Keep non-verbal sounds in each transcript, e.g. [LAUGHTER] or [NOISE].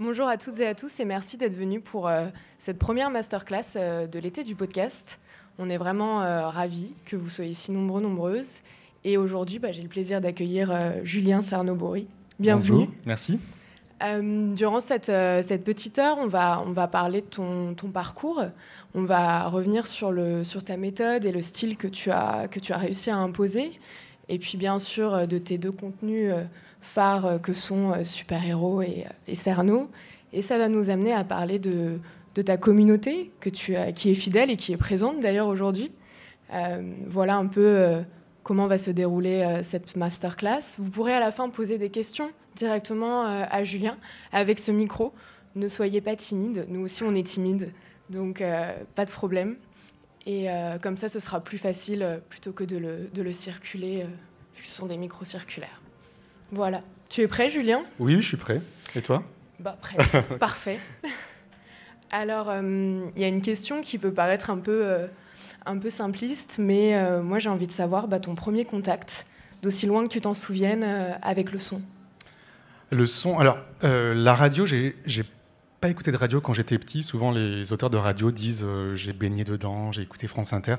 Bonjour à toutes et à tous et merci d'être venus pour euh, cette première masterclass euh, de l'été du podcast. On est vraiment euh, ravis que vous soyez si nombreux, nombreuses. Et aujourd'hui, bah, j'ai le plaisir d'accueillir Julien Sarnobori. Bienvenue. Bonjour, merci. durant cette, cette, petite heure, on va, on va parler de ton, ton, parcours. On va revenir sur, le, sur ta méthode et le style que tu as, que tu as réussi à imposer. Et puis bien sûr de tes deux contenus phares euh, que sont euh, Super Héros et, euh, et, Cerno. Et ça va nous amener à parler de, ta communauté qui est fidèle et qui est présente d'ailleurs aujourd'hui. voilà un peu comment va se dérouler cette masterclass. Vous pourrez à la fin poser des questions directement à Julien avec ce micro. Ne soyez pas timide, nous aussi on est timide, donc pas de problème. Et comme ça, ce sera plus facile plutôt que de le, de le circuler, vu que ce sont des micros circulaires. Voilà. Tu es prêt, Julien? Oui, je suis prêt. Et toi? Bah, prêt. [LAUGHS] [LAUGHS] Parfait. [LAUGHS] Alors, euh, il y a une question qui peut paraître un peu, euh, un peu simpliste, mais euh, moi j'ai envie de savoir bah, ton premier contact, d'aussi loin que tu t'en souviennes, avec le son. Le son, alors la radio, j'ai pas écouté de radio quand j'étais petit. Souvent les auteurs de radio disent j'ai baigné dedans, j'ai écouté France Inter.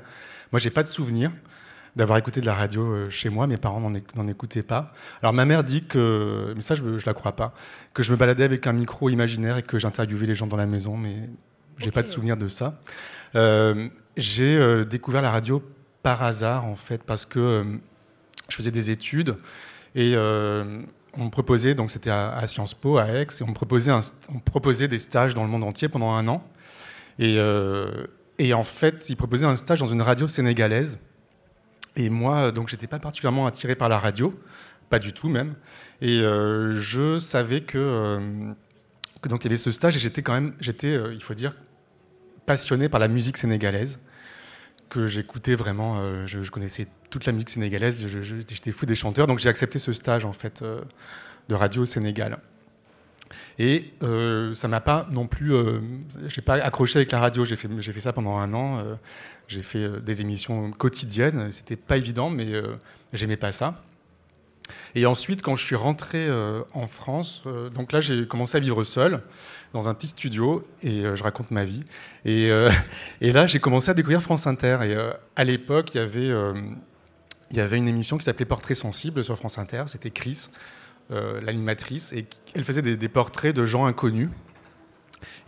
Moi j'ai pas de souvenir d'avoir écouté de la radio euh, chez moi. Mes parents n'en écoutaient pas. Alors ma mère dit que, mais ça je ne la crois pas, que je me baladais avec un micro imaginaire et que j'interviewais les gens dans la maison, mais j'ai n'ai pas de souvenir de ça. Euh, j'ai euh, découvert la radio par hasard en fait parce que je faisais des études et on proposait, donc c'était à, Sciences Po à Aix, et on proposait, on proposait des stages dans le monde entier pendant un an. Et, et en fait, ils proposaient un stage dans une radio sénégalaise et moi, donc, j'étais pas particulièrement attiré par la radio, pas du tout même. Et euh, je savais que, euh, que, donc il y avait ce stage et j'étais quand même, j'étais, euh, il faut dire, passionné par la musique sénégalaise que j'écoutais vraiment. Je, connaissais toute la musique sénégalaise. J'étais fou des chanteurs, donc j'ai accepté ce stage en fait de radio au Sénégal. Et euh, ça m'a pas non plus. Euh, j'ai pas accroché avec la radio. J'ai fait, fait ça pendant un an. Euh, j'ai fait euh, des émissions quotidiennes. C'était pas évident, mais j'aimais pas ça. Et ensuite, quand je suis rentré en France, donc là, j'ai commencé à vivre seul dans un petit studio et je raconte ma vie. Et, là, j'ai commencé à découvrir France Inter. Et à l'époque, il y avait. une émission qui s'appelait Portrait sensible sur France Inter, c'était Chris, euh, l'animatrice, et elle faisait des, portraits de gens inconnus.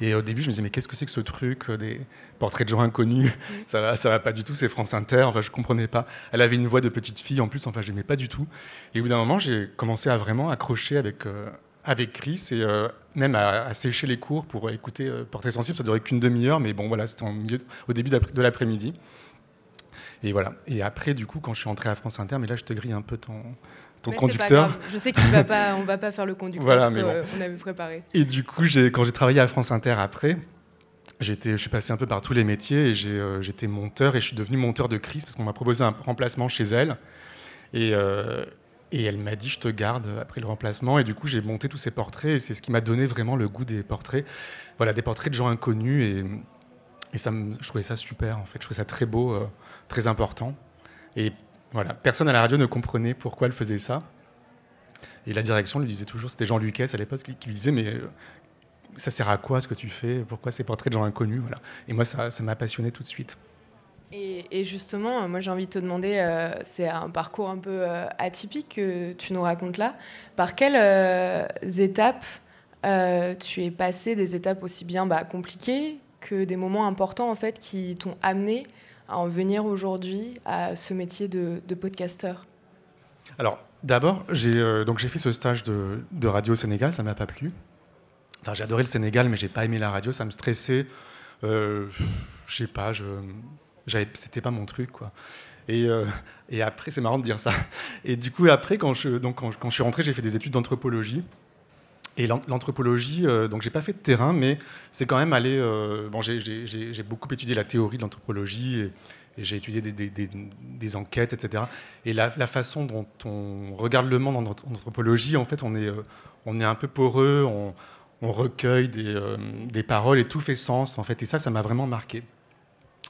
Et au début, je me disais, mais qu'est-ce que c'est que ce truc, euh, des portraits de gens inconnus? Ça va, ça va pas du tout, c'est France Inter. Enfin, je comprenais pas. Elle avait une voix de petite fille en plus, enfin, je n'aimais pas du tout. Et au bout d'un moment, j'ai commencé à vraiment accrocher avec, euh, avec Chris et même à, sécher les cours pour écouter Portrait sensible. Ça durait qu'une demi-heure, mais bon, voilà, c'était au début de l'après-midi. Et voilà. Et après, du coup, quand je suis entré à France Inter, mais là, je te grille un peu ton, conducteur. Je sais qu'on va pas, on va pas faire le conducteur [LAUGHS] voilà, mais on avait préparé. Et du coup, quand j'ai travaillé à France Inter après, je suis passé un peu par tous les métiers et euh, j'étais monteur et je suis devenu monteur de crise parce qu'on m'a proposé un remplacement chez elle. Et, euh, et elle m'a dit, je te garde après le remplacement. Et du coup, j'ai monté tous ces portraits et c'est ce qui m'a donné vraiment le goût des portraits. Voilà, des portraits de gens inconnus et, et ça je trouvais ça super en fait. Je trouvais ça très beau, euh, très important. Et voilà, personne à la radio ne comprenait pourquoi elle faisait ça. Et la direction lui disait toujours, c'était Jean Lucas à l'époque qui, lui disait, mais euh, ça sert à quoi ce que tu fais? Pourquoi ces portraits de gens inconnus? Voilà. Et moi, ça m'a passionné tout de suite. Et, justement, moi j'ai envie de te demander, euh, c'est un parcours un peu euh, atypique que tu nous racontes là. Par quelles étapes tu es passé, des étapes aussi bien bah, compliquées que des moments importants en fait qui t'ont amené à en venir aujourd'hui à ce métier de, de podcasteur Alors, d'abord, j'ai euh, fait ce stage de, radio au Sénégal, ça m'a pas plu. Enfin, j'ai adoré le Sénégal, mais j'ai pas aimé la radio, ça me stressait. Euh, je sais pas, je, c'était pas mon truc, quoi. Et, euh, et après, c'est marrant de dire ça. Et du coup, après, quand je, donc, quand je suis rentré, j'ai fait des études d'anthropologie. Et l'anthropologie, euh, donc j'ai pas fait de terrain, mais c'est quand même allé. Euh, bon, j'ai beaucoup étudié la théorie de l'anthropologie et, j'ai étudié des, enquêtes, etc. Et la, façon dont on regarde le monde en, anthropologie, en fait, on est, euh, on est un peu poreux, on, on recueille des, paroles et tout fait sens, en fait. Et ça, ça m'a vraiment marqué.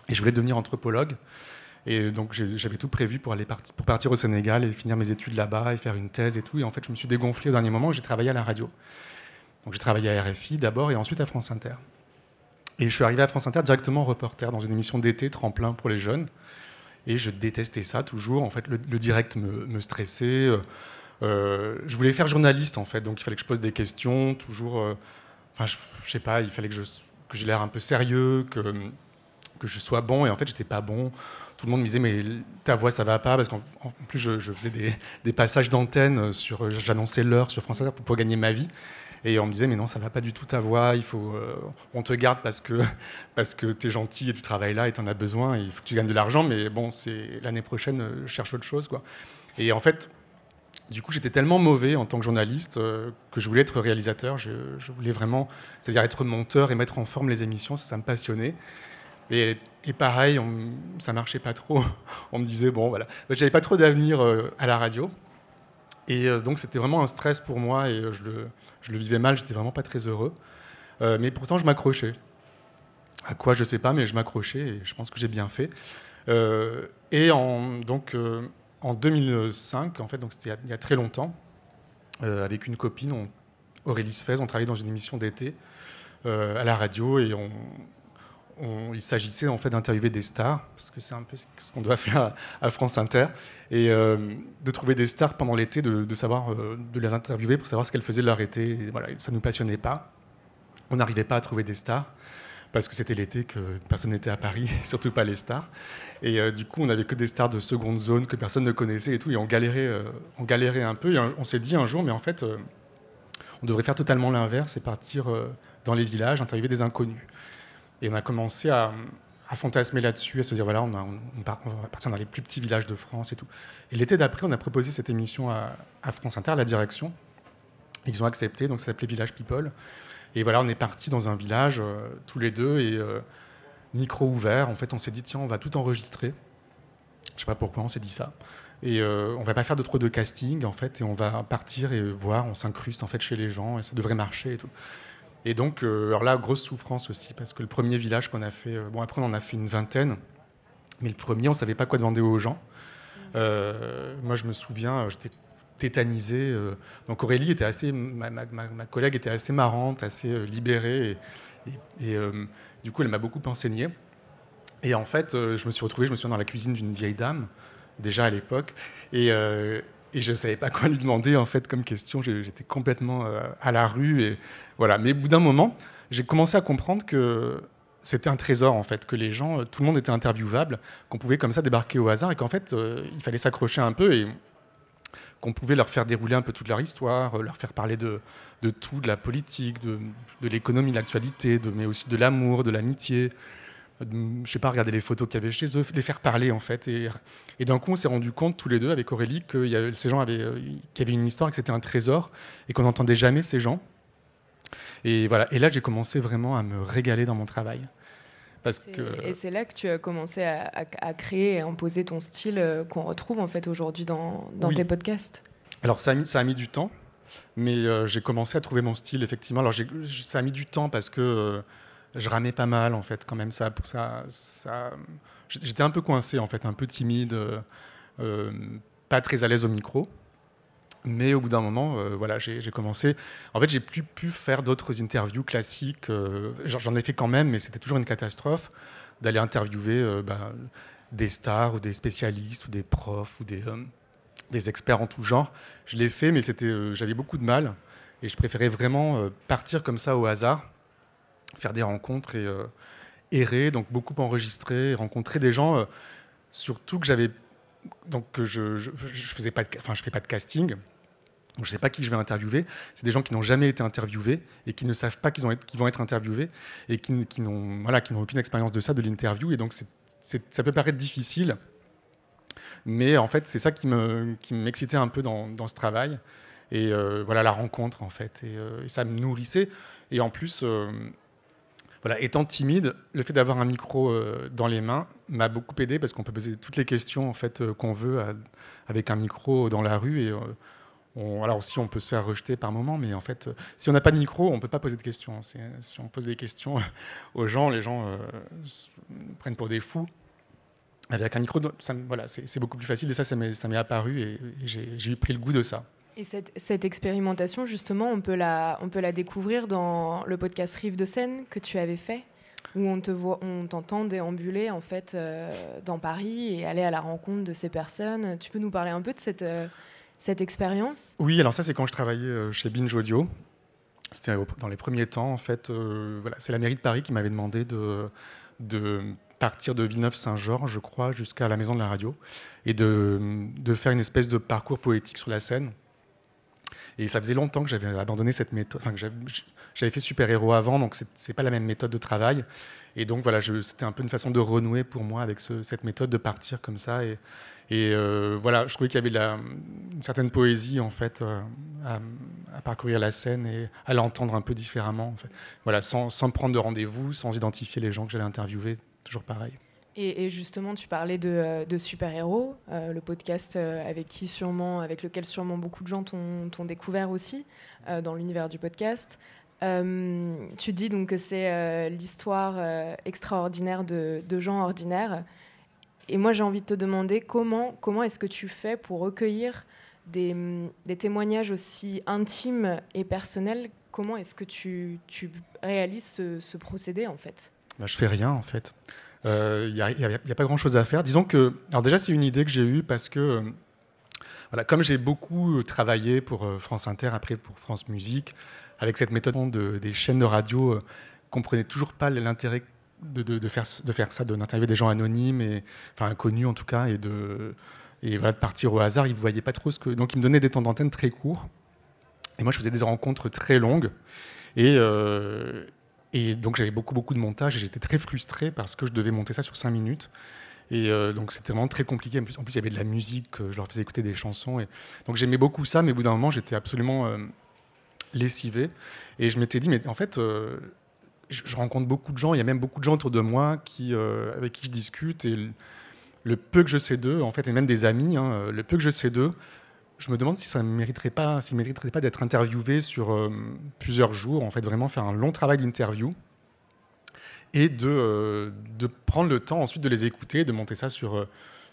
Et je voulais devenir anthropologue. Et donc j'avais tout prévu pour, aller pour partir au Sénégal et finir mes études là-bas et faire une thèse et tout. Et en fait, je me suis dégonflé au dernier moment et j'ai travaillé à la radio. Donc j'ai travaillé à RFI d'abord et ensuite à France Inter. Et je suis arrivé à France Inter directement reporter dans une émission d'été, tremplin pour les jeunes. Et je détestais ça toujours. En fait, le, direct me, stressait. Euh, euh, je voulais faire journaliste, en fait. Donc, il fallait que je pose des questions, toujours. Euh, enfin, je, ne sais pas, il fallait que je que j'ai l'air un peu sérieux, que, que je sois bon. Et en fait, j'étais pas bon. Tout le monde me disait, mais ta voix, ça va pas. Parce qu'en plus, je, faisais des, passages d'antenne. sur J'annonçais l'heure sur France Inter pour pouvoir gagner ma vie. Et on me disait, mais non, ça va pas du tout ta voix, il faut, euh, on te garde parce que, [LAUGHS] parce que tu es gentil et tu travailles là et tu en as besoin, et il faut que tu gagnes de l'argent, mais bon, c'est l'année prochaine, euh, je cherche autre chose. Quoi. Et en fait, du coup, j'étais tellement mauvais en tant que journaliste euh, que je voulais être réalisateur. Je, voulais vraiment, c'est-à-dire être monteur et mettre en forme les émissions, ça, ça me passionnait. Et, pareil, on, ça marchait pas trop. [LAUGHS] On me disait, bon, voilà, j'avais pas trop d'avenir à la radio. Et donc, c'était vraiment un stress pour moi et je le, je le vivais mal, j'étais vraiment pas très heureux. Euh, mais pourtant, je m'accrochais. À quoi, je sais pas, mais je m'accrochais et je pense que j'ai bien fait. Euh, et en, donc, euh, en 2005, en fait, donc c'était il y a très longtemps, avec une copine, Aurélie Sfez, on travaillait dans une émission d'été à la radio et on, il s'agissait en fait d'interviewer des stars, parce que c'est un peu ce qu'on doit faire à, France Inter, et euh, de trouver des stars pendant l'été, de, savoir, euh, de les interviewer pour savoir ce qu'elles faisaient de leur été. voilà, ça nous passionnait pas. On n'arrivait pas à trouver des stars, parce que c'était l'été, que personne n'était à Paris, [LAUGHS] surtout pas les stars. Et euh, du coup, on n'avait que des stars de seconde zone que personne ne connaissait et tout, et on galérait, on galérait un peu. On s'est dit un jour, mais en fait, on devrait faire totalement l'inverse et partir dans les villages, interviewer des inconnus. Et on a commencé à, fantasmer là-dessus, à se dire voilà, on, on, va partir dans les plus petits villages de France et tout. Et l'été d'après, on a proposé cette émission à, France Inter, la direction. Ils ont accepté, donc ça s'appelait Village People. Et voilà, on est parti dans un village, euh, tous les deux, et euh, micro ouvert. En fait, on s'est dit tiens, on va tout enregistrer. Je sais pas pourquoi on s'est dit ça. Et euh, on va pas faire de trop de casting, en fait, et on va partir et voir, on s'incruste en fait chez les gens, et ça devrait marcher et tout. Et donc, euh, alors là, grosse souffrance aussi, parce que le premier village qu'on a fait, euh, bon, après, on en a fait une vingtaine, mais le premier, on ne savait pas quoi demander aux gens. Euh, moi, je me souviens, j'étais tétanisé. donc, Aurélie était assez, ma, collègue était assez marrante, assez libérée, et, du coup, elle m'a beaucoup enseigné. Et en fait, je me suis retrouvé, je me suis dans la cuisine d'une vieille dame, déjà à l'époque, et, et je ne savais pas quoi lui demander en fait comme question. J'étais complètement euh, à la rue et voilà. Mais au bout d'un moment, j'ai commencé à comprendre que c'était un trésor en fait, que les gens, euh, tout le monde était interviewable, qu'on pouvait comme ça débarquer au hasard et qu'en fait euh, il fallait s'accrocher un peu et qu'on pouvait leur faire dérouler un peu toute leur histoire, leur faire parler de, de tout, de la politique, de, de l'économie, de l'actualité, mais aussi de l'amour, de l'amitié, je sais pas, regarder les photos qu'il y avait chez eux, les faire parler en fait. Et, et d'un coup, on s'est rendu compte tous les deux avec Aurélie que y ces gens avaient, euh, qu'il y avait une histoire, que c'était un trésor et qu'on n'entendait jamais ces gens. Et voilà. Et là, j'ai commencé vraiment à me régaler dans mon travail. Parce que... Et c'est là que tu as commencé à, créer et à imposer ton style euh, qu'on retrouve en fait aujourd'hui dans, dans tes podcasts. Alors ça a mis, ça a mis du temps, mais euh, j'ai commencé à trouver mon style effectivement. Alors ça a mis du temps parce que je ramais pas mal en fait quand même ça j'étais un peu coincé en fait un peu timide euh, euh, pas très à l'aise au micro. Mais au bout d'un moment euh, voilà j'ai commencé. En fait j'ai plus pu faire d'autres interviews classiques j'en ai fait quand même mais c'était toujours une catastrophe d'aller interviewer bah, des stars ou des spécialistes ou des profs ou des, des experts en tout genre. Je l'ai fait mais c'était j'avais beaucoup de mal et je préférais vraiment partir comme ça au hasard faire des rencontres et euh, errer, donc beaucoup enregistrer, rencontrer des gens, euh, surtout que j'avais donc je, je, faisais pas, enfin fais pas de casting. je ne sais pas qui je vais interviewer. C'est des gens qui n'ont jamais été interviewés et qui ne savent pas qu'ils vont être interviewés et qui, qui n'ont voilà, aucune expérience de ça, de l'interview. Et donc ça peut paraître difficile, mais en fait c'est ça qui me qui m'excitait un peu dans, dans, ce travail. Et euh, voilà la rencontre en fait. Et, ça me nourrissait. Et en plus voilà, étant timide, le fait d'avoir un micro euh, dans les mains m'a beaucoup aidé parce qu'on peut poser toutes les questions en fait euh, qu'on veut avec un micro dans la rue et euh, alors aussi on peut se faire rejeter par moment, mais en fait si on n'a pas de micro, on peut pas poser de questions. Si on pose des questions [LAUGHS] aux gens, les gens prennent pour des fous. Avec un micro, voilà, c'est beaucoup plus facile et ça, ça m'est apparu et, j'ai pris le goût de ça. Et cette, expérimentation, justement, on peut, la, découvrir dans le podcast Rive de Seine que tu avais fait, où on t'entend déambuler en fait euh, dans Paris et aller à la rencontre de ces personnes. Tu peux nous parler un peu de cette, euh, expérience? Oui, alors ça c'est quand je travaillais euh, chez Binge Audio. C'était dans les premiers temps, en fait. c'est la mairie de Paris qui m'avait demandé de, de partir de Villeneuve-Saint-Georges, je crois, jusqu'à la maison de la radio, et de, de faire une espèce de parcours poétique sur la scène et ça faisait longtemps que j'avais abandonné cette méthode. Enfin, j'avais fait super-héros avant, donc c'est pas la même méthode de travail. Et donc voilà, c'était un peu une façon de renouer pour moi avec cette méthode de partir comme ça. Et, euh, voilà, je trouvais qu'il y avait une certaine poésie en fait euh, à, parcourir la scène et à l'entendre un peu différemment. Voilà, sans, sans prendre de rendez-vous, sans identifier les gens que j'allais interviewer, toujours pareil. Et, justement, tu parlais de, euh, super-héros, euh, le podcast euh, avec, qui sûrement, avec lequel sûrement beaucoup de gens t'ont découvert aussi dans l'univers du podcast. tu dis donc que c'est l'histoire extraordinaire de, gens ordinaires. Et moi, j'ai envie de te demander comment, comment est-ce que tu fais pour recueillir des, témoignages aussi intimes et personnels? Comment est-ce que tu, tu réalises ce, ce, procédé en fait? Bah, Je fais rien en fait. Il euh, n'y a, pas grand-chose à faire. Disons que, alors déjà, c'est une idée que j'ai eue parce que, euh, voilà, comme j'ai beaucoup travaillé pour euh, France Inter, après pour France Musique, avec cette méthode de, des chaînes de radio, euh, comprenais toujours pas l'intérêt de, de, faire, de faire ça, d'interviewer des gens anonymes, et, enfin inconnus en tout cas, et de, et voilà, de partir au hasard. Ils ne voyaient pas trop ce que. Donc, ils me donnaient des temps d'antenne très courts. Et moi, je faisais des rencontres très longues. Et, et donc j'avais beaucoup, beaucoup de montage et j'étais très frustré parce que je devais monter ça sur 5 minutes. Et euh, donc c'était vraiment très compliqué. En plus, il y avait de la musique, je leur faisais écouter des chansons. Et... Donc j'aimais beaucoup ça, mais au bout d'un moment, j'étais absolument euh, lessivé. Et je m'étais dit, mais en fait, euh, je, rencontre beaucoup de gens, il y a même beaucoup de gens autour de moi qui, avec qui je discute. Et le, peu que je sais d'eux, en fait, et même des amis, hein, le peu que je sais d'eux, je me demande si ça ne mériterait pas, mériterait pas d'être interviewé sur euh, plusieurs jours, en fait, vraiment faire un long travail d'interview et de, euh, de, prendre le temps ensuite de les écouter, de monter ça sur, euh,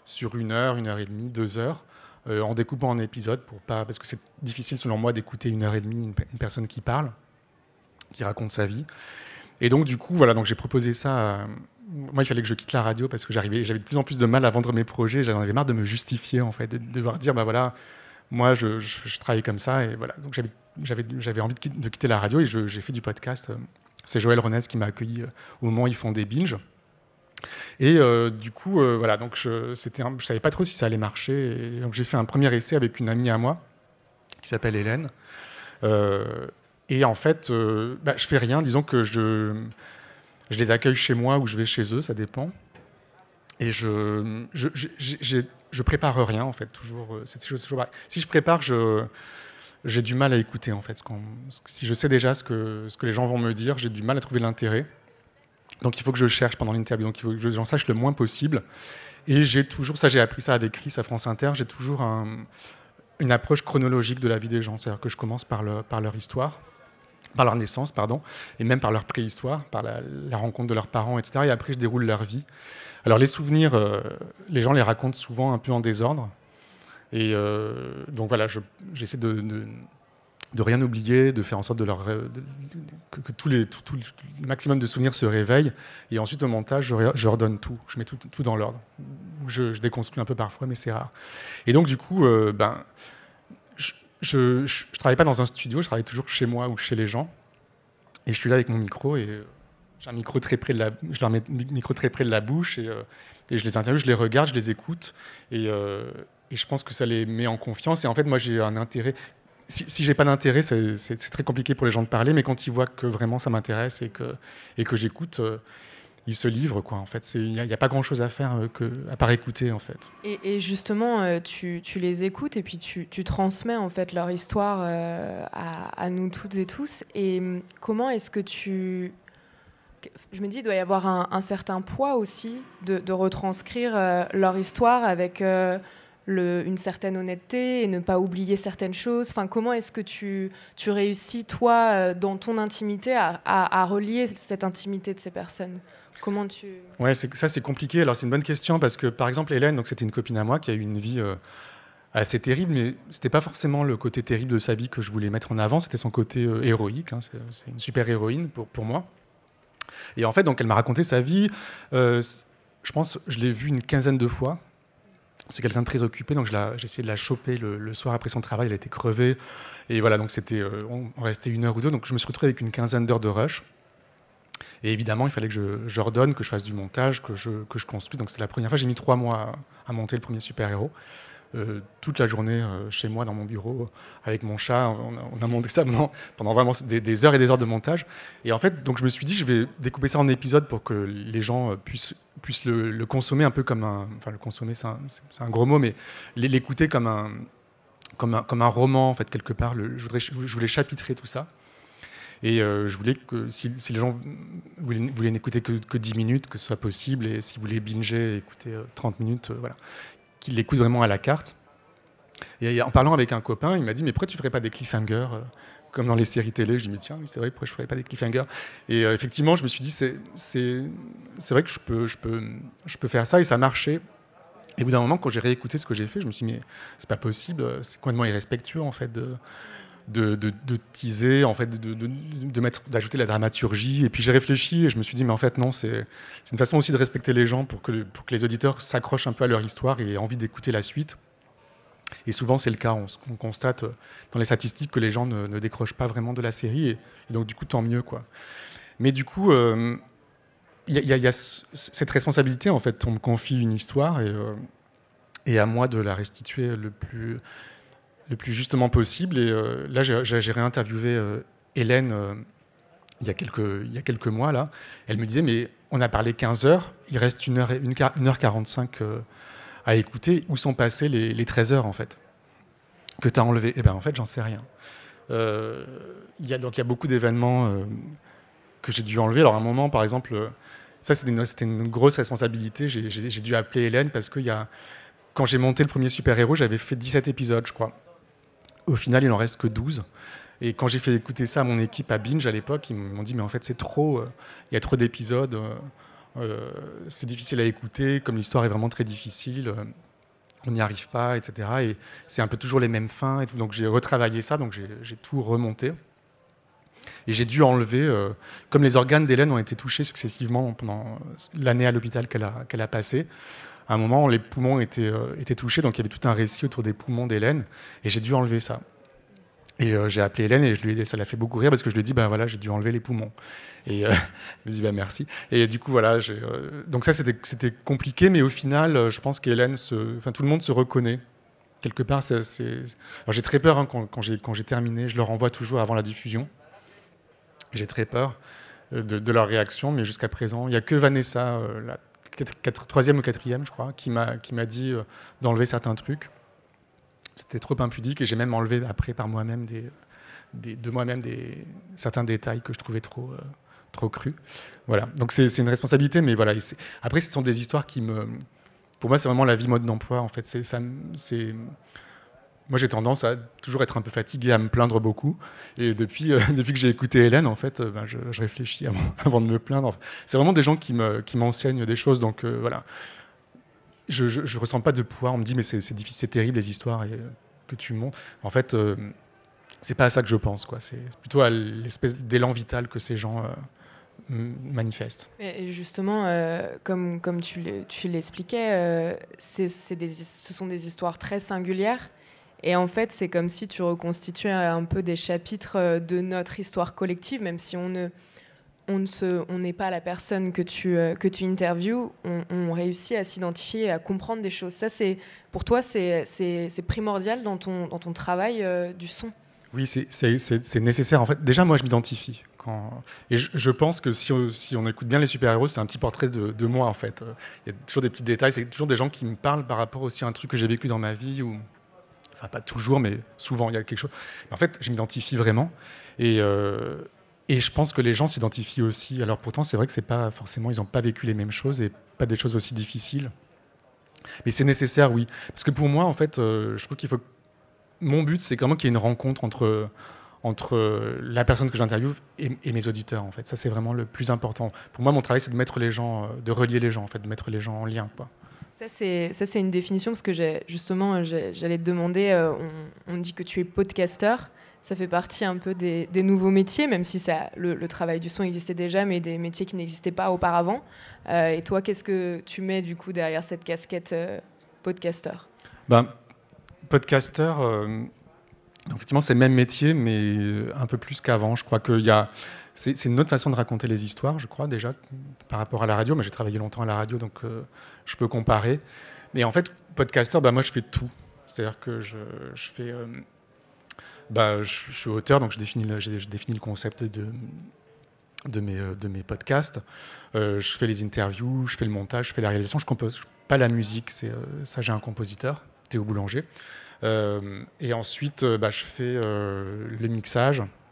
sur une heure, une heure et demie, deux heures, en découpant en épisodes, pour pas, parce que c'est difficile selon moi d'écouter une heure et demie une, personne qui parle, qui raconte sa vie. Et donc du coup, voilà, donc j'ai proposé ça. moi, il fallait que je quitte la radio parce que j'arrivais, j'avais de plus en plus de mal à vendre mes projets. J'en avais marre de me justifier en fait, de devoir dire, bah voilà moi, je, je, travaille comme ça. Et voilà. Donc, j'avais envie de, quitter la radio et j'ai fait du podcast. C'est Joël Renez qui m'a accueilli euh, au moment où ils font des binges. Et euh, du coup, euh, voilà, donc je ne savais pas trop si ça allait marcher. Donc j'ai fait un premier essai avec une amie à moi qui s'appelle Hélène. et en fait, bah, je fais rien. Disons que je, les accueille chez moi ou je vais chez eux, ça dépend. Et je, je, prépare rien en fait. Toujours, euh, toujours, si je prépare, j'ai du mal à écouter en fait. si je sais déjà ce que, les gens vont me dire, j'ai du mal à trouver l'intérêt. Donc il faut que je cherche pendant l'interview. Donc il faut que j'en sache le moins possible. Et j'ai toujours, ça j'ai appris ça avec Chris à France Inter, j'ai toujours une approche chronologique de la vie des gens. C'est-à-dire que je commence par, le, par leur histoire par leur naissance, pardon, et même par leur préhistoire, par la, rencontre de leurs parents, etc. Et après, je déroule leur vie. Alors les souvenirs, euh, les gens les racontent souvent un peu en désordre. Et euh, donc voilà, j'essaie de, de, rien oublier, de faire en sorte que, tout, le maximum de souvenirs se réveillent. Et ensuite, au montage, je, je redonne tout. Je mets tout, tout dans l'ordre. Je, déconstruis un peu parfois, mais c'est rare. Et donc, du coup, euh, ben, je ne travaille pas dans un studio, je travaille toujours chez moi ou chez les gens. Et je suis là avec mon micro et un micro très près de la, je leur mets le micro très près de la bouche et, euh, et, je les interviewe, je les regarde, je les écoute et, euh, et, je pense que ça les met en confiance. Et en fait, moi, j'ai un intérêt. Si, si j'ai pas d'intérêt, c'est très compliqué pour les gens de parler, mais quand ils voient que vraiment ça m'intéresse et que, et que j'écoute, euh, ils se livrent quoi. En fait, il n'y a, pas grand chose à faire que, à part écouter en fait. Et, justement, tu, tu, les écoutes et puis tu, tu, transmets en fait leur histoire à, à, nous toutes et tous. Et hum, comment est-ce que tu je me dis, il doit y avoir un, certain poids aussi de, retranscrire euh, leur histoire avec euh, une certaine honnêteté et ne pas oublier certaines choses. Enfin, comment est-ce que tu, réussis, toi, euh, dans ton intimité, à, relier cette intimité de ces personnes? Comment tu... Ça c'est compliqué. Alors c'est une bonne question parce que, par exemple, Hélène, c'était une copine à moi qui a eu une vie assez terrible, mais c'était pas forcément le côté terrible de sa vie que je voulais mettre en avant, c'était son côté héroïque. Hein. c'est une super héroïne pour moi. Et en fait, donc, elle m'a raconté sa vie. Euh, je pense, je l'ai vue une quinzaine de fois. C'est quelqu'un de très occupé, donc j'ai essayé de la choper le, soir après son travail. Elle était crevée. Et voilà, donc c'était, euh, on, restait une heure ou deux. Donc je me suis retrouvé avec une quinzaine d'heures de rush. Et évidemment, il fallait que je, je, redonne, que je fasse du montage, que je, que je construise. Donc c'est la première fois. J'ai mis trois mois à monter le premier super-héros. Euh, toute la journée euh, chez moi dans mon bureau avec mon chat. On a, monté ça pendant, vraiment des, heures et des heures de montage. Et en fait, donc je me suis dit, je vais découper ça en épisodes pour que les gens euh, puissent, le, consommer un peu comme un. Enfin, le consommer, c'est un, gros mot, mais l'écouter comme un, comme, un, comme un roman, en fait, quelque part. je, voulais chapitrer tout ça. Et je voulais que si, les gens voulaient, n'écouter que, que, 10 minutes, que ce soit possible. Et si vous voulez binger, écouter 30 minutes, voilà qu'il l'écoute vraiment à la carte. Et en parlant avec un copain, il m'a dit Mais pourquoi tu ne ferais pas des cliffhangers euh, comme dans les séries télé? Je dis Mais tiens, c'est vrai, pourquoi je ne ferais pas des cliffhangers? Et euh, effectivement, je me suis dit C'est vrai que je peux, je, peux, je peux faire ça, et ça marchait. Et au bout d'un moment, quand j'ai réécouté ce que j'ai fait, je me suis dit Mais c'est pas possible, c'est complètement irrespectueux en fait de de, de, teaser, en fait, de, d'ajouter la dramaturgie. Et puis j'ai réfléchi et je me suis dit, mais en fait, non, c'est une façon aussi de respecter les gens pour que, pour que les auditeurs s'accrochent un peu à leur histoire et aient envie d'écouter la suite. Et souvent, c'est le cas. On, constate dans les statistiques que les gens ne, décrochent pas vraiment de la série. Et, donc, du coup, tant mieux, quoi. Mais du coup, euh, il y, a cette responsabilité, en fait. On me confie une histoire et, euh, et à moi de la restituer le plus le plus justement possible. Et euh, là, j'ai réinterviewé euh, Hélène euh, il, y a quelques, il y a quelques mois. Là. Elle me disait, mais on a parlé 15 heures, il reste 1 heure, une, une heure 45 à écouter. Où sont passées les, les 13 heures, en fait, que tu as enlevé Eh bien, en fait, j'en sais rien. il y a, donc, il y a beaucoup d'événements que j'ai dû enlever. Alors, à un moment, par exemple, ça, c'était une, une, grosse responsabilité. J'ai dû appeler Hélène parce que y a, quand j'ai monté le premier super-héros, j'avais fait 17 épisodes, je crois. Au final, il en reste que 12. Et quand j'ai fait écouter ça à mon équipe à Binge à l'époque, ils m'ont dit mais en fait c'est trop, euh, il y a trop d'épisodes, euh, euh, c'est difficile à écouter, comme l'histoire est vraiment très difficile, on n'y arrive pas, etc. Et c'est un peu toujours les mêmes fins. Donc j'ai retravaillé ça, donc j'ai tout remonté. Et j'ai dû enlever, comme les organes d'Hélène ont été touchés successivement pendant l'année à l'hôpital qu'elle a, qu'elle a passée, à un moment, les poumons étaient, euh, étaient touchés, donc il y avait tout un récit autour des poumons d'Hélène, et j'ai dû enlever ça. Et euh, j'ai appelé Hélène et je lui ai, ça l'a fait beaucoup rire parce que je lui ai dit, ben voilà, j'ai dû enlever les poumons. Et euh, [LAUGHS] elle me dit, ben merci. Et du coup, voilà, donc ça c'était compliqué, mais au final, je pense qu'Hélène, enfin tout le monde se reconnaît. Quelque part, j'ai très peur hein, quand, j'ai terminé, je leur envoie toujours avant la diffusion. J'ai très peur de, leur réaction, mais jusqu'à présent, il n'y a que Vanessa, troisième ou quatrième, je crois, qui m'a dit euh, d'enlever certains trucs. C'était trop impudique et j'ai même enlevé après par moi-même des, de moi-même des certains détails que je trouvais trop euh, trop crus. Voilà. Donc c'est une responsabilité, mais voilà. Après, ce sont des histoires qui me, pour moi, c'est vraiment la vie mode d'emploi. En fait, c'est moi, j'ai tendance à toujours être un peu fatigué, à me plaindre beaucoup. Et depuis, euh, [LAUGHS] que j'ai écouté Hélène, en fait, euh, ben, je, réfléchis [LAUGHS] avant, de me plaindre. C'est vraiment des gens qui m'enseignent des choses. Donc euh, voilà, je ne ressens pas de poids. On me dit, mais c'est difficile, c'est terrible les histoires que tu montes. En fait, c'est pas à ça que je pense. C'est plutôt à l'espèce d'élan vital que ces gens manifestent. Et justement, comme tu l'expliquais, ce sont des histoires très singulières et en fait, c'est comme si tu reconstituais un peu des chapitres euh, de notre histoire collective, même si on ne, on ne n'est pas la personne que tu, euh, que tu interviews, on, réussit à s'identifier et à comprendre des choses. Ça, c'est, pour toi, c'est, primordial dans ton, dans ton travail euh, du son. Oui, c'est nécessaire. En fait, déjà, moi, je m'identifie. Et je, pense que si on, écoute bien les super-héros, c'est un petit portrait de, de, moi, en fait. Il y a toujours des petits détails, c'est toujours des gens qui me parlent par rapport aussi à un truc que j'ai vécu dans ma vie ou pas toujours, mais souvent il y a quelque chose. En fait, je m'identifie vraiment. Et, euh, et je pense que les gens s'identifient aussi. Alors pourtant, c'est vrai que c'est pas forcément, ils n'ont pas vécu les mêmes choses et pas des choses aussi difficiles. Mais c'est nécessaire, oui. Parce que pour moi, en fait, euh, je trouve qu'il faut. Mon but, c'est vraiment qu'il y ait une rencontre entre, entre la personne que j'interviewe et, mes auditeurs, en fait. Ça, c'est vraiment le plus important. Pour moi, mon travail, c'est de mettre les gens, euh, de relier les gens, en fait, de mettre les gens en lien, quoi. Ça, c'est une définition parce que justement, j'allais te demander, euh, on, dit que tu es podcasteur. Ça fait partie un peu des, nouveaux métiers, même si le, travail du son existait déjà, mais des métiers qui n'existaient pas auparavant. Euh, et toi, qu'est-ce que tu mets du coup derrière cette casquette euh, podcasteur? Ben, Podcasteur, effectivement, c'est le même métier, mais un peu plus qu'avant. Je crois qu'il y a c'est une autre façon de raconter les histoires, je crois, déjà, par rapport à la radio. Mais j'ai travaillé longtemps à la radio, donc euh, je peux comparer. Mais en fait, podcasteur, bah, moi, je fais tout. C'est-à-dire que je, fais. Euh, bah, je, suis auteur, donc je définis le, concept de, de, mes, euh, de mes podcasts. je fais les interviews, je fais le montage, je fais la réalisation. Je compose pas la musique, c'est ça, j'ai un compositeur, Théo Boulanger. et ensuite, bah, je fais le mixage euh,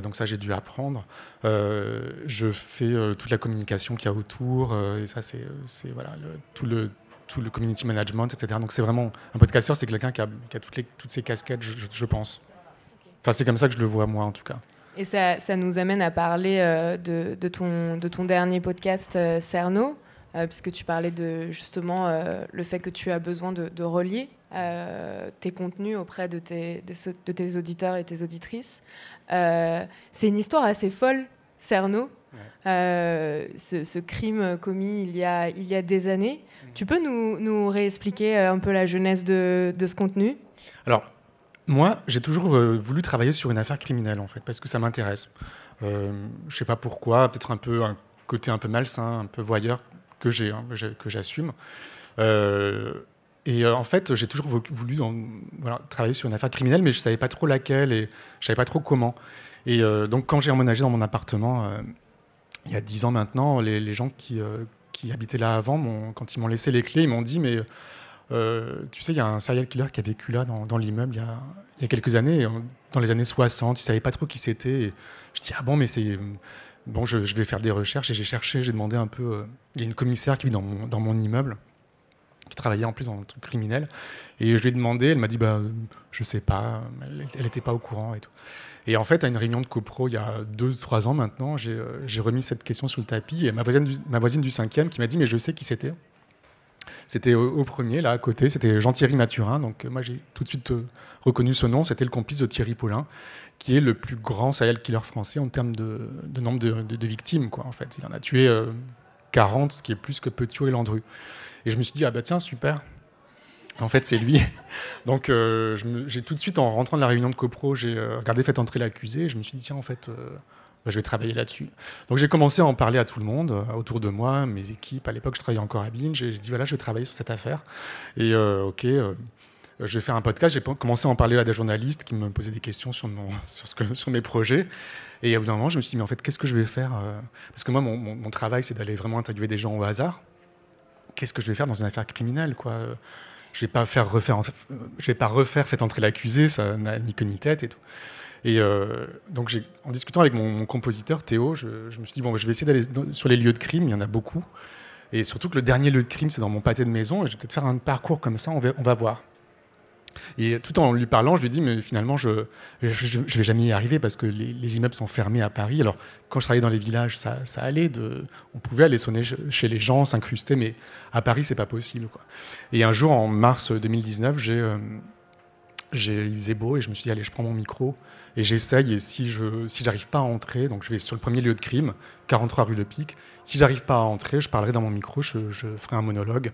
donc ça, j'ai dû apprendre. Euh, je fais euh, toute la communication qu'il y a autour, et ça, c'est voilà, tout le tout le community management, etc. Donc c'est vraiment un podcasteur, c'est quelqu'un qui a, qui a toutes, les, toutes ces casquettes, je, pense. Enfin, c'est comme ça que je le vois moi, en tout cas. Et ça, ça nous amène à parler de, de, ton, de ton dernier podcast, Cerno, puisque tu parlais de justement le fait que tu as besoin de, de relier tes contenus auprès de tes, de, tes auditeurs et tes auditrices. Euh, c'est une histoire assez folle, Cerno. Euh, ce, crime commis il y a, il y a des années. Mm. Tu peux nous, nous, réexpliquer euh, un peu la jeunesse de, de ce contenu? Alors, moi, j'ai toujours voulu travailler sur une affaire criminelle, en fait, parce que ça m'intéresse. je ne sais pas pourquoi, peut-être un peu un côté un peu malsain, un peu voyeur que j'ai, hein, que j'assume. Et en fait, j'ai toujours voulu travailler sur une affaire criminelle, mais je ne savais pas trop laquelle et je ne savais pas trop comment. Et donc, quand j'ai emménagé dans mon appartement, il y a dix ans maintenant, les, gens qui, habitaient là avant, quand ils m'ont laissé les clés, ils m'ont dit, mais tu sais, il y a un serial killer qui a vécu là, dans, l'immeuble, il, y a quelques années, dans les années 60, ils ne savaient pas trop qui c'était. Je dis, ah bon, mais c'est... Bon, je, vais faire des recherches et j'ai cherché, j'ai demandé un peu... il y a une commissaire qui vit dans mon immeuble qui travaillait en plus dans un truc criminel. Et je lui ai demandé, elle m'a dit, bah, je sais pas, elle n'était pas au courant et tout. Et en fait, à une réunion de copro, il y a deux, trois ans maintenant, j'ai euh, remis cette question sur le tapis et ma voisine du, ma voisine cinquième qui m'a dit, mais je sais qui c'était. C'était au, premier, là, à côté, c'était Jean-Thierry Mathurin. Donc moi, j'ai tout de suite euh, reconnu ce nom. C'était le complice de Thierry Paulin, qui est le plus grand serial killer français en termes de, nombre de, victimes, quoi, en fait. Il en a tué 40, euh, ce qui est plus que Petiot et Landru. Et je me suis dit, ah bah tiens, super. En fait, c'est lui. [LAUGHS] Donc, euh, j'ai tout de suite, en rentrant de la réunion de copro, j'ai euh, regardé Faites entrer l'accusé et je me suis dit, tiens, en fait, euh, bah, je vais travailler là-dessus. Donc, j'ai commencé à en parler à tout le monde autour de moi, mes équipes. À l'époque, je travaillais encore à Binge. J'ai dit, voilà, je vais travailler sur cette affaire. Et OK, je vais faire un podcast. J'ai commencé à en parler à des journalistes qui me posaient des questions sur, mon, [LAUGHS] sur mes projets. Et au bout d'un moment, je me suis dit, mais en fait, qu'est-ce que je vais faire Parce que moi, mon, mon travail, c'est d'aller vraiment interviewer des gens au hasard qu'est-ce que je vais faire dans une affaire criminelle quoi. Je vais pas faire refaire je vais pas refaire fait entrer l'accusé ça n'a ni queue ni tête et tout. Et euh, donc en discutant avec mon, compositeur Théo je, me suis dit bon je vais essayer d'aller sur les lieux de crime il y en a beaucoup. Et surtout que le dernier lieu de crime c'est dans mon pâté de maison et je vais peut-être faire un parcours comme ça on va voir et tout en lui parlant, je lui dis, mais finalement, je ne vais jamais y arriver parce que les, immeubles sont fermés à Paris. Alors, quand je travaillais dans les villages, ça, allait. On pouvait aller sonner chez les gens, s'incruster, mais à Paris, c'est pas possible. Et un jour, en mars 2019, j'ai euh, j'ai il faisait beau et je me suis dit, allez, je prends mon micro et j'essaye. Et si je si pas à entrer, donc je vais sur le premier lieu de crime, 43 rue Le Pic. Si j'arrive pas à entrer, je parlerai dans mon micro, je, je ferai un monologue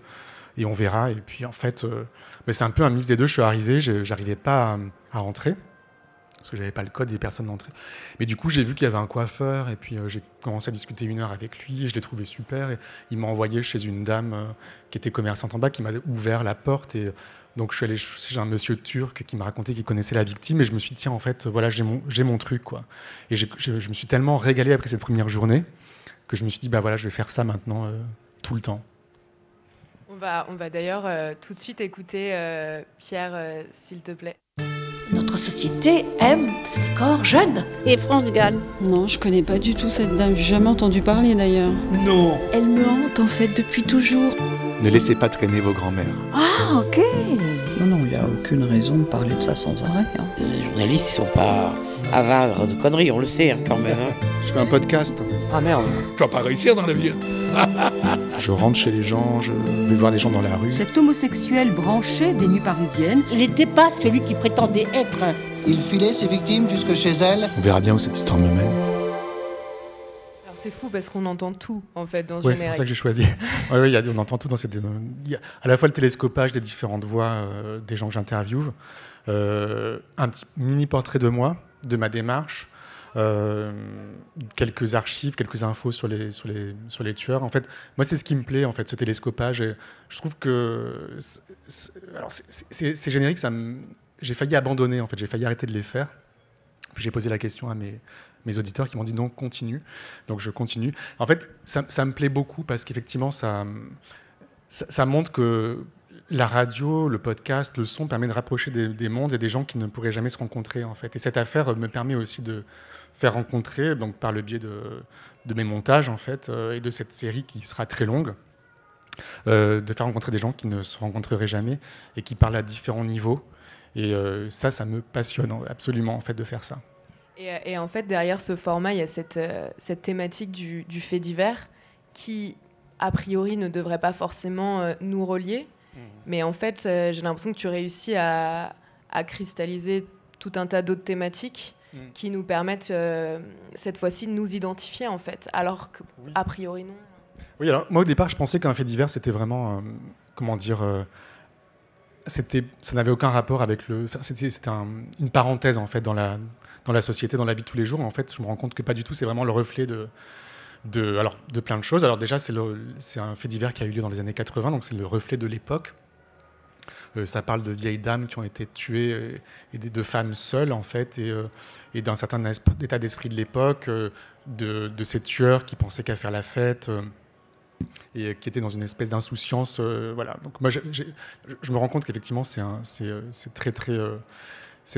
et on verra. Et puis en fait, euh, mais c'est un peu un mix des deux. Je suis arrivé, j'arrivais pas à, rentrer parce que j'avais pas le code des personnes d'entrée. Mais du coup, j'ai vu qu'il y avait un coiffeur et puis euh, j'ai commencé à discuter une heure avec lui. Et je l'ai trouvé super. Et il m'a envoyé chez une dame euh, qui était commerçante en bas qui m'a ouvert la porte et donc je suis allé chez un monsieur turc qui m'a raconté qu'il connaissait la victime et je me suis dit tiens en fait voilà j'ai mon, mon truc quoi. Et je, me suis tellement régalé après cette première journée que je me suis dit bah voilà je vais faire ça maintenant tout le temps. On va, on va d'ailleurs euh, tout de suite écouter euh, Pierre, euh, s'il te plaît. Notre société aime les corps jeunes. Et France gagne. Non, je connais pas du tout cette dame. J'ai jamais entendu parler d'ailleurs. Non. Elle me hante en fait depuis toujours. Ne laissez pas traîner vos grands-mères. Ah, ok. Non, non, il n'y a aucune raison de parler de ça sans arrêt. Hein. Les journalistes, ils sont pas avares de conneries, on le sait hein, quand même. Hein. Je fais un podcast. Ah merde. Tu vas pas réussir dans la vie. [LAUGHS] Je rentre chez les gens, je vais voir des gens dans la rue. Cet homosexuel branché des nuits parisiennes. Il n'était pas celui qui prétendait être. Il filait ses victimes jusque chez elles. On verra bien où cette histoire me mène. Alors c'est fou parce qu'on entend tout en fait dans ce Ouais, générique. c'est pour ça que j'ai choisi. [LAUGHS] Ouais, ouais, il y a- on entend tout dans cette. Il y a à la fois le télescopage des différentes voix euh, des gens que j'interviewe, euh, un petit mini portrait de moi, de ma démarche, euh, quelques archives, quelques infos sur les, sur les, sur les tueurs. En fait, moi, c'est ce qui me plaît, en fait, ce télescopage. Je trouve que. c'est- générique, j'ai failli abandonner, en fait, j'ai failli arrêter de les faire. J'ai posé la question à mes, mes auditeurs qui m'ont dit non, continue. Donc je continue. En fait, ça, me plaît beaucoup parce qu'effectivement, ça, ça, ça montre que la radio, le podcast, le son permet de rapprocher des, des mondes et des gens qui ne pourraient jamais se rencontrer en fait. Et cette affaire me permet aussi de faire rencontrer, donc par le biais de, de mes montages en fait, euh, et de cette série qui sera très longue, euh, de faire rencontrer des gens qui ne se rencontreraient jamais et qui parlent à différents niveaux. Et euh, ça, ça me passionne absolument en fait de faire ça. Et, et en fait, derrière ce format, il y a cette, euh, cette thématique du, du fait divers qui, a priori, ne devrait pas forcément euh, nous relier. Mais en fait, euh, j'ai l'impression que tu réussis à, à cristalliser tout un tas d'autres thématiques Mm. qui nous permettent, euh, cette fois-ci, de nous identifier, en fait. Alors qu'a priori, non. Oui, alors moi au départ, je pensais qu'un fait divers, c'était vraiment, euh, comment dire, euh, c'était, ça n'avait aucun rapport avec le, c'était, c'était un- une parenthèse en fait dans la, dans la société, dans la vie de tous les jours. En fait, je me rends compte que pas du tout. C'est vraiment le reflet de, de, alors, de plein de choses. Alors déjà, c'est, le- c'est un fait divers qui a eu lieu dans les années 80, donc c'est le reflet de l'époque. Euh, ça parle de vieilles dames qui ont été tuées euh, et de femmes seules en fait et, euh, et d'un certain état d'esprit de l'époque, euh, de, ces tueurs qui pensaient qu'à faire la fête. euh, et qui était dans une espèce d'insouciance. euh, voilà. Donc moi, je me rends compte qu'effectivement, c'est très très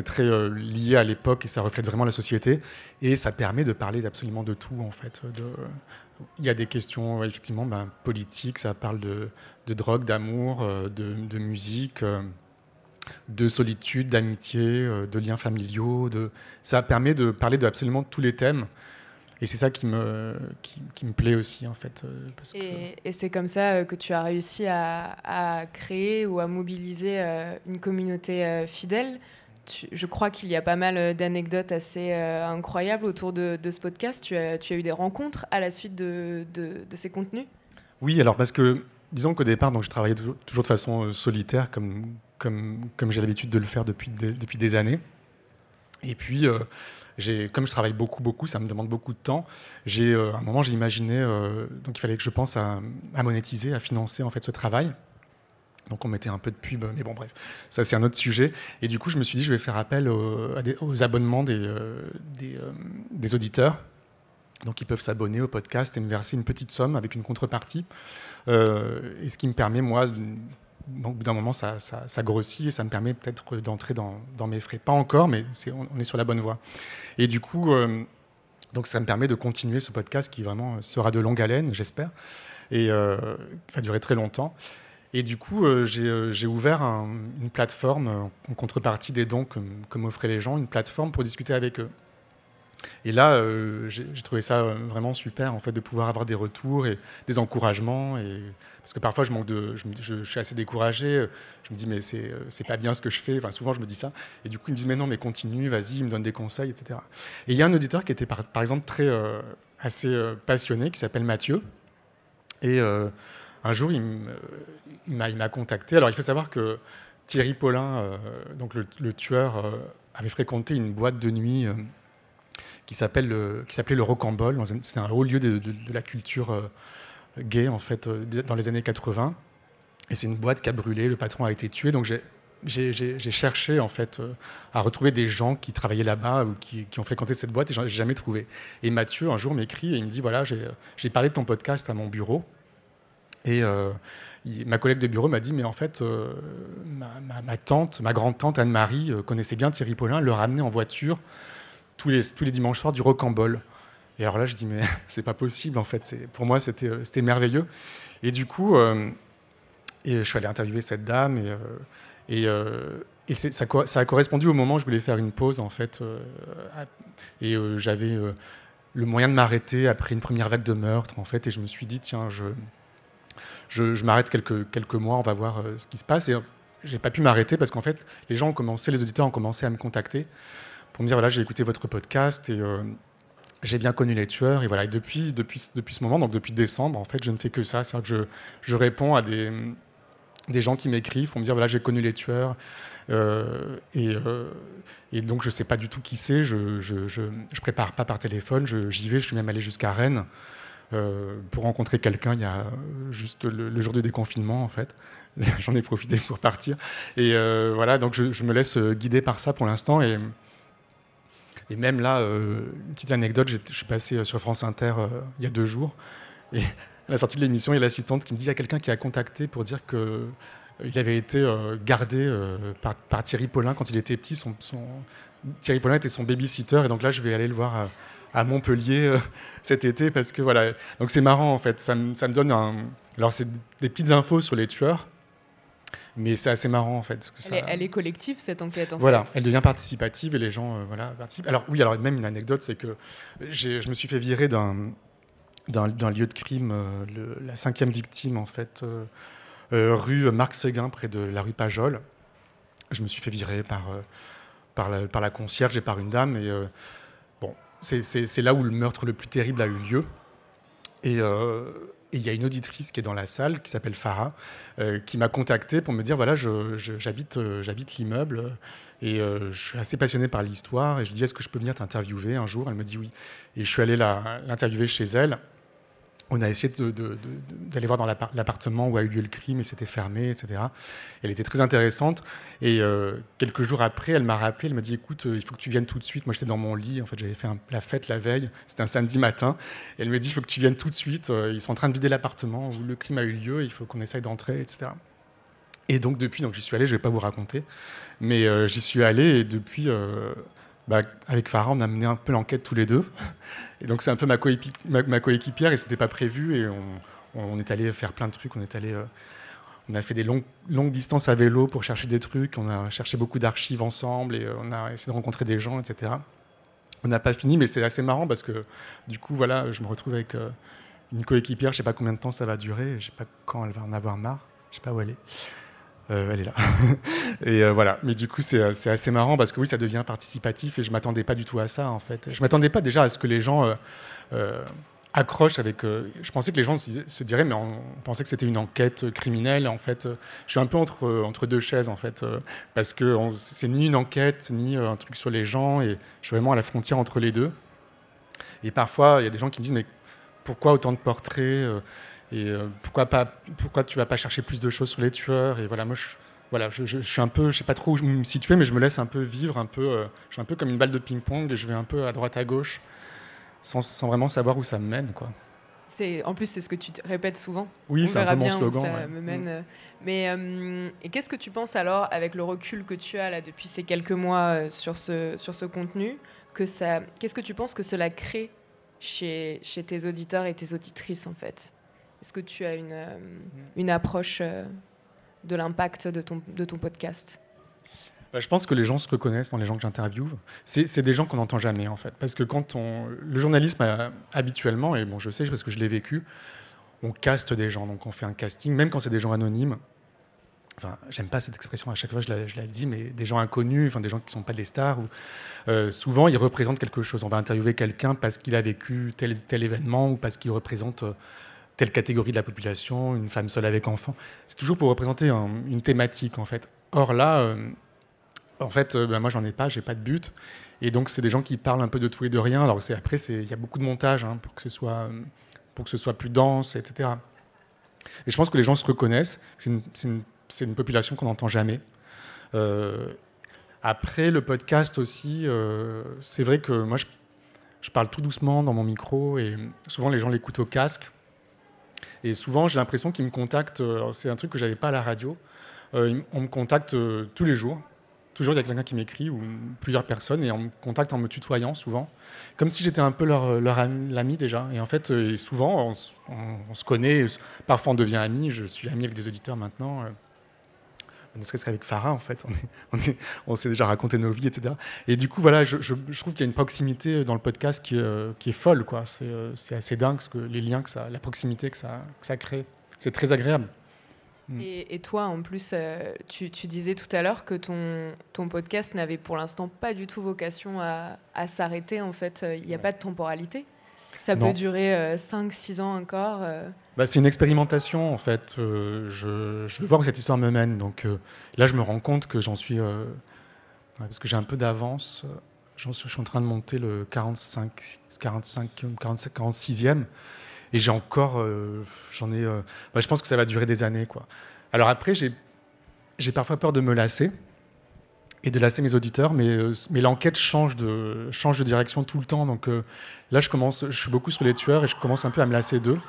très lié à l'époque et ça reflète vraiment la société et ça permet de parler absolument de tout en fait. Il y a des questions effectivement ben, politiques, ça parle de, drogue, d'amour, de musique. De solitude, d'amitié, euh, de liens familiaux. De... Ça permet de parler de absolument tous les thèmes. Et c'est ça qui me, qui, qui me plaît aussi, en fait. euh, que- Et, c'est comme ça euh, que tu as réussi à, à créer ou à mobiliser une communauté fidèle. Tu- je crois qu'il y a pas mal d'anecdotes assez incroyables autour de, de ce podcast. Tu as, tu as eu des rencontres à la suite de, de- de ces contenus? Oui, alors parce que, disons qu'au départ, donc, je travaillais toujours, toujours de façon solitaire, comme, comme, j'ai l'habitude de le faire depuis des, depuis des années. Et puis, euh, comme je travaille beaucoup, beaucoup, ça me demande beaucoup de temps. J'ai, euh, à un moment, j'ai imaginé, euh, donc il fallait que je pense à, monétiser, à financer en fait ce travail. Donc on mettait un peu de pub, mais bon bref, ça c'est un autre sujet. Et du coup, je me suis dit, je vais faire appel aux, abonnements des, euh, des, euh, des auditeurs. Donc ils peuvent s'abonner au podcast et me verser une petite somme avec une contrepartie. Et ce qui me permet, moi, au bout d'un moment, ça, grossit et ça me permet peut-être d'entrer dans, mes frais. Pas encore, mais on, est sur la bonne voie. Et du coup, euh, donc ça me permet de continuer ce podcast qui vraiment sera de longue haleine, j'espère, et euh, va durer très longtemps. Et du coup, euh, j'ai, euh, j'ai ouvert un- une plateforme en contrepartie des dons que, m'offraient les gens, une plateforme pour discuter avec eux. Et là, j'ai trouvé ça vraiment super, en fait, de pouvoir avoir des retours et des encouragements. Et... Parce que parfois, je, suis assez découragé. Je me dis, mais c'est euh, c'est pas bien ce que je fais. Souvent, je me dis ça. Et du coup, ils me disent, mais non, mais continue, vas-y, ils me donnent des conseils, etc. Et il y a un auditeur qui était, par, exemple, très, euh, assez euh, passionné, qui s'appelle Mathieu. Et euh, un jour, il m'a contacté. Alors, il faut savoir que Thierry Paulin, euh, donc le, tueur, euh, avait fréquenté une boîte de nuit euh, qui s'appelle le- qui s'appelait le Rocambole. C'était un haut lieu de, la culture euh, gay en fait euh, dans les années 80. Et c'est une boîte qui a brûlé. Le patron a été tué. Donc j'ai j'ai- j'ai j'ai cherché en fait euh, à retrouver des gens qui travaillaient là-bas ou qui, qui ont fréquenté cette boîte et j'en ai jamais trouvé. Et Mathieu un jour m'écrit et il me dit voilà j'ai j'ai parlé de ton podcast à mon bureau et euh, ma collègue de bureau m'a dit mais en fait ma, tante ma grande tante Anne-Marie connaissait bien Thierry Paulin le ramenait en voiture tous les tous les dimanches soirs du rocambole. Et alors là je dis mais [LAUGHS] c'est pas possible en fait pour moi c'était euh, c'était merveilleux et du coup euh, je suis allé interviewer cette dame et, euh, ça, a correspondu au moment où je voulais faire une pause en fait. et j'avais le moyen de m'arrêter après une première vague de meurtre en fait. Et je me suis dit tiens je m'arrête quelques, quelques mois, on va voir ce qui se passe. Et j'ai pas pu m'arrêter parce qu'en fait, les gens ont commencé, les auditeurs ont commencé à me contacter pour me dire voilà, j'ai écouté votre podcast et j'ai bien connu les tueurs. Et voilà, depuis, depuis, ce moment, donc depuis décembre, en fait, je ne fais que ça. C'est-à-dire que je, je réponds à des, des gens qui m'écrivent pour me dire voilà, j'ai connu les tueurs. Euh, et, euh, et, donc, je ne sais pas du tout qui c'est. Je ne je, je, je, prépare pas par téléphone. J'y vais. Je suis même allé jusqu'à Rennes euh, pour rencontrer quelqu'un il y a juste le, jour du déconfinement, en fait. [LAUGHS] J'en ai profité pour partir. Et voilà, donc je, me laisse guider par ça pour l'instant. Et, et, même là, euh, une petite anecdote je suis passé sur France Inter il y a deux jours. Et à la sortie de l'émission, il y a l'assistante qui me dit il y a quelqu'un qui a contacté pour dire que il avait été euh, gardé euh, par, Thierry Paulin quand il était petit. Thierry Paulin était son babysitter et donc là je vais aller le voir à, Montpellier euh, [LAUGHS] cet été parce que voilà. Donc c'est marrant en fait. Ça, me, donne. Alors c'est des petites infos sur les tueurs. Mais c'est assez marrant en fait. Elle, est, elle, est, collective cette enquête en voilà, fait. elle devient participative et les gens voilà, participent. Alors oui, alors même une anecdote, c'est que je me suis fait virer d'un d'un lieu de crime, euh, le, la cinquième victime en fait, euh, euh, rue Marc Séguin, près de la rue Pajol. Je me suis fait virer par, par, la, par la concierge et par une dame. Et bon, c'est là où le meurtre le plus terrible a eu lieu. Et il y a une auditrice qui est dans la salle, qui s'appelle Farah, euh, qui m'a contacté pour me dire voilà, j'habite euh, l'immeuble et euh, je suis assez passionné par l'histoire. Et je lui dis est-ce que je peux venir t'interviewer un jour? Elle me dit oui. Et je suis allé l'interviewer chez elle on a essayé d'aller voir dans l'appartement où a eu lieu le crime et c'était fermé, etc. Elle était très intéressante. Et euh, quelques jours après, elle m'a rappelé, elle m'a dit écoute, euh, il faut que tu viennes tout de suite. Moi, j'étais dans mon lit, en fait, j'avais fait la fête la veille, c'était un samedi matin. Elle me dit il faut que tu viennes tout de suite. Euh, ils sont en train de vider l'appartement où le crime a eu lieu, il faut qu'on essaye d'entrer, etc. Et donc, depuis, donc, j'y suis allé, je ne vais pas vous raconter, mais j'y suis allé et depuis. Bah, avec Farah, on a mené un peu l'enquête tous les deux. Et donc, c'est un peu ma, coépi ma, ma coéquipière et c'était pas prévu. Et on, est allé faire plein de trucs. On est allé. Euh, on a fait des longues, distances à vélo pour chercher des trucs. On a cherché beaucoup d'archives ensemble et euh, on a essayé de rencontrer des gens, etc. On n'a pas fini, mais c'est assez marrant parce que du coup, voilà, je me retrouve avec euh, une coéquipière. Je sais pas combien de temps ça va durer. Je sais pas quand elle va en avoir marre. Je sais pas où elle est. Euh, elle est là. [LAUGHS] et euh, voilà. Mais du coup, c'est assez marrant parce que oui, ça devient participatif et je m'attendais pas du tout à ça en fait. Je m'attendais pas déjà à ce que les gens euh, accrochent avec. je pensais que les gens se, diraient, mais on, on pensait que c'était une enquête criminelle. En fait, je suis un peu entre entre deux chaises en fait parce que c'est ni une enquête ni un truc sur les gens et je suis vraiment à la frontière entre les deux. Et parfois, il y a des gens qui me disent mais pourquoi autant de portraits et euh, pourquoi, pas, pourquoi tu vas pas chercher plus de choses sur les tueurs? Et voilà, moi, je, voilà, je, je, je suis un peu, je sais pas trop où me situer, mais je me laisse un peu vivre, un peu, euh, je suis un peu comme une balle de ping-pong et je vais un peu à droite à gauche, sans, sans vraiment savoir où ça me mène, quoi. C'est, en plus, c'est ce que tu répètes souvent. Oui, c'est un peu mon slogan. Ça ouais. me mène. Mm. Mais euh, et qu'est-ce que tu penses alors, avec le recul que tu as là depuis ces quelques mois euh, sur ce sur ce contenu, que ça, qu'est-ce que tu penses que cela crée chez chez tes auditeurs et tes auditrices en fait? Est-ce que tu as une euh, une approche euh, de l'impact de ton de ton podcast? Bah, je pense que les gens se reconnaissent dans les gens que j'interviewe. C'est des gens qu'on n'entend jamais, en fait. Parce que quand on. Le journalisme, a, habituellement, et bon, je sais parce que je l'ai vécu, on caste des gens. Donc, on fait un casting, même quand c'est des gens anonymes. Enfin, j'aime pas cette expression, à chaque fois je la, je la, dis, mais des gens inconnus, enfin, des gens qui ne sont pas des stars. Ou, euh, souvent, ils représentent quelque chose. On va interviewer quelqu'un parce qu'il a vécu tel, tel événement ou parce qu'il représente. Euh, telle catégorie de la population, une femme seule avec enfant. C'est toujours pour représenter un, une thématique, en fait. Or là, euh, en fait, euh, ben moi, j'en ai pas, j'ai pas de but. Et donc, c'est des gens qui parlent un peu de tout et de rien. Alors, après, il y a beaucoup de montage hein, pour, que ce soit, plus dense, etc. Et je pense que les gens se reconnaissent. C'est une, population qu'on n'entend jamais. Euh, après, le podcast aussi, euh, c'est vrai que moi, je, parle tout doucement dans mon micro et souvent, les gens l'écoutent au casque. Et souvent, j'ai l'impression qu'ils me contactent. C'est un truc que j'avais pas à la radio. Euh, on me contacte tous les jours toujours il y a quelqu'un qui m'écrit ou plusieurs personnes et on me contacte en me tutoyant souvent, comme si j'étais un peu leur, ami déjà. Et en fait, souvent, on, on, se connaît, parfois on devient ami. Je suis ami avec des auditeurs maintenant. Ne serait-ce qu'avec Farah, en fait, [LAUGHS] on, est, on, est, on s'est déjà raconté nos vies, etc. Et du coup, voilà, je, je, je trouve qu'il y a une proximité dans le podcast qui, euh, qui est folle, quoi. C'est, euh, c'est assez dingue ce que, les liens que ça, la proximité que ça, que ça crée c'est très agréable. Mm. Et, toi, en plus, euh, tu, disais tout à l'heure que ton, ton podcast n'avait pour l'instant pas du tout vocation à, s'arrêter. En fait, il n'y a pas de temporalité? Ça peut durer 5-6 ans encore. Bah, c'est une expérimentation, en fait. je, je, veux voir où cette histoire me mène. Donc là, je me rends compte que j'en suis parce que j'ai un peu d'avance. Je suis en train de monter le 45, 45, 45 46e. Et j'ai encore. Euh, j'en ai. Euh, bah, je pense que ça va durer des années. Quoi. Alors après, j'ai parfois peur de me lasser et de lasser mes auditeurs, mais, euh, mais l'enquête change de, change de direction tout le temps. Donc là, je, commence, je suis beaucoup sur les tueurs et je commence un peu à me lasser d'eux.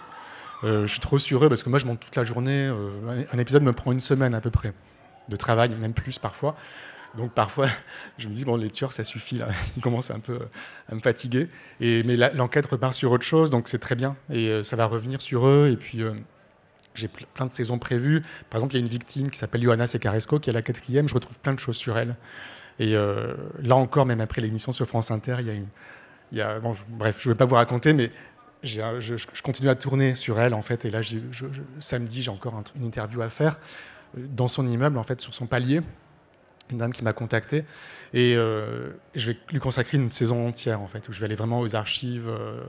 je suis trop sur eux parce que moi, je monte toute la journée. un épisode me prend une semaine à peu près de travail, même plus parfois. Donc parfois, [LAUGHS] je me dis, bon, les tueurs, ça suffit, là. [LAUGHS] Ils commencent un peu à me fatiguer. Et, mais l'enquête repart sur autre chose, donc c'est très bien. Et euh, ça va revenir sur eux. Et puis, euh, j'ai plein de saisons prévues. Par exemple, il y a une victime qui s'appelle Johanna Secaresco, qui est la quatrième. Je retrouve plein de choses sur elle. Et euh, là encore, même après l'émission sur France Inter, il y a bref, je ne vais pas vous raconter, mais je, continue à tourner sur elle, en fait. Et là, samedi, j'ai encore une interview à faire dans son immeuble, en fait, sur son palier une dame qui m'a contacté. Et euh, je vais lui consacrer une saison entière, en fait, où je vais aller vraiment aux archives, euh,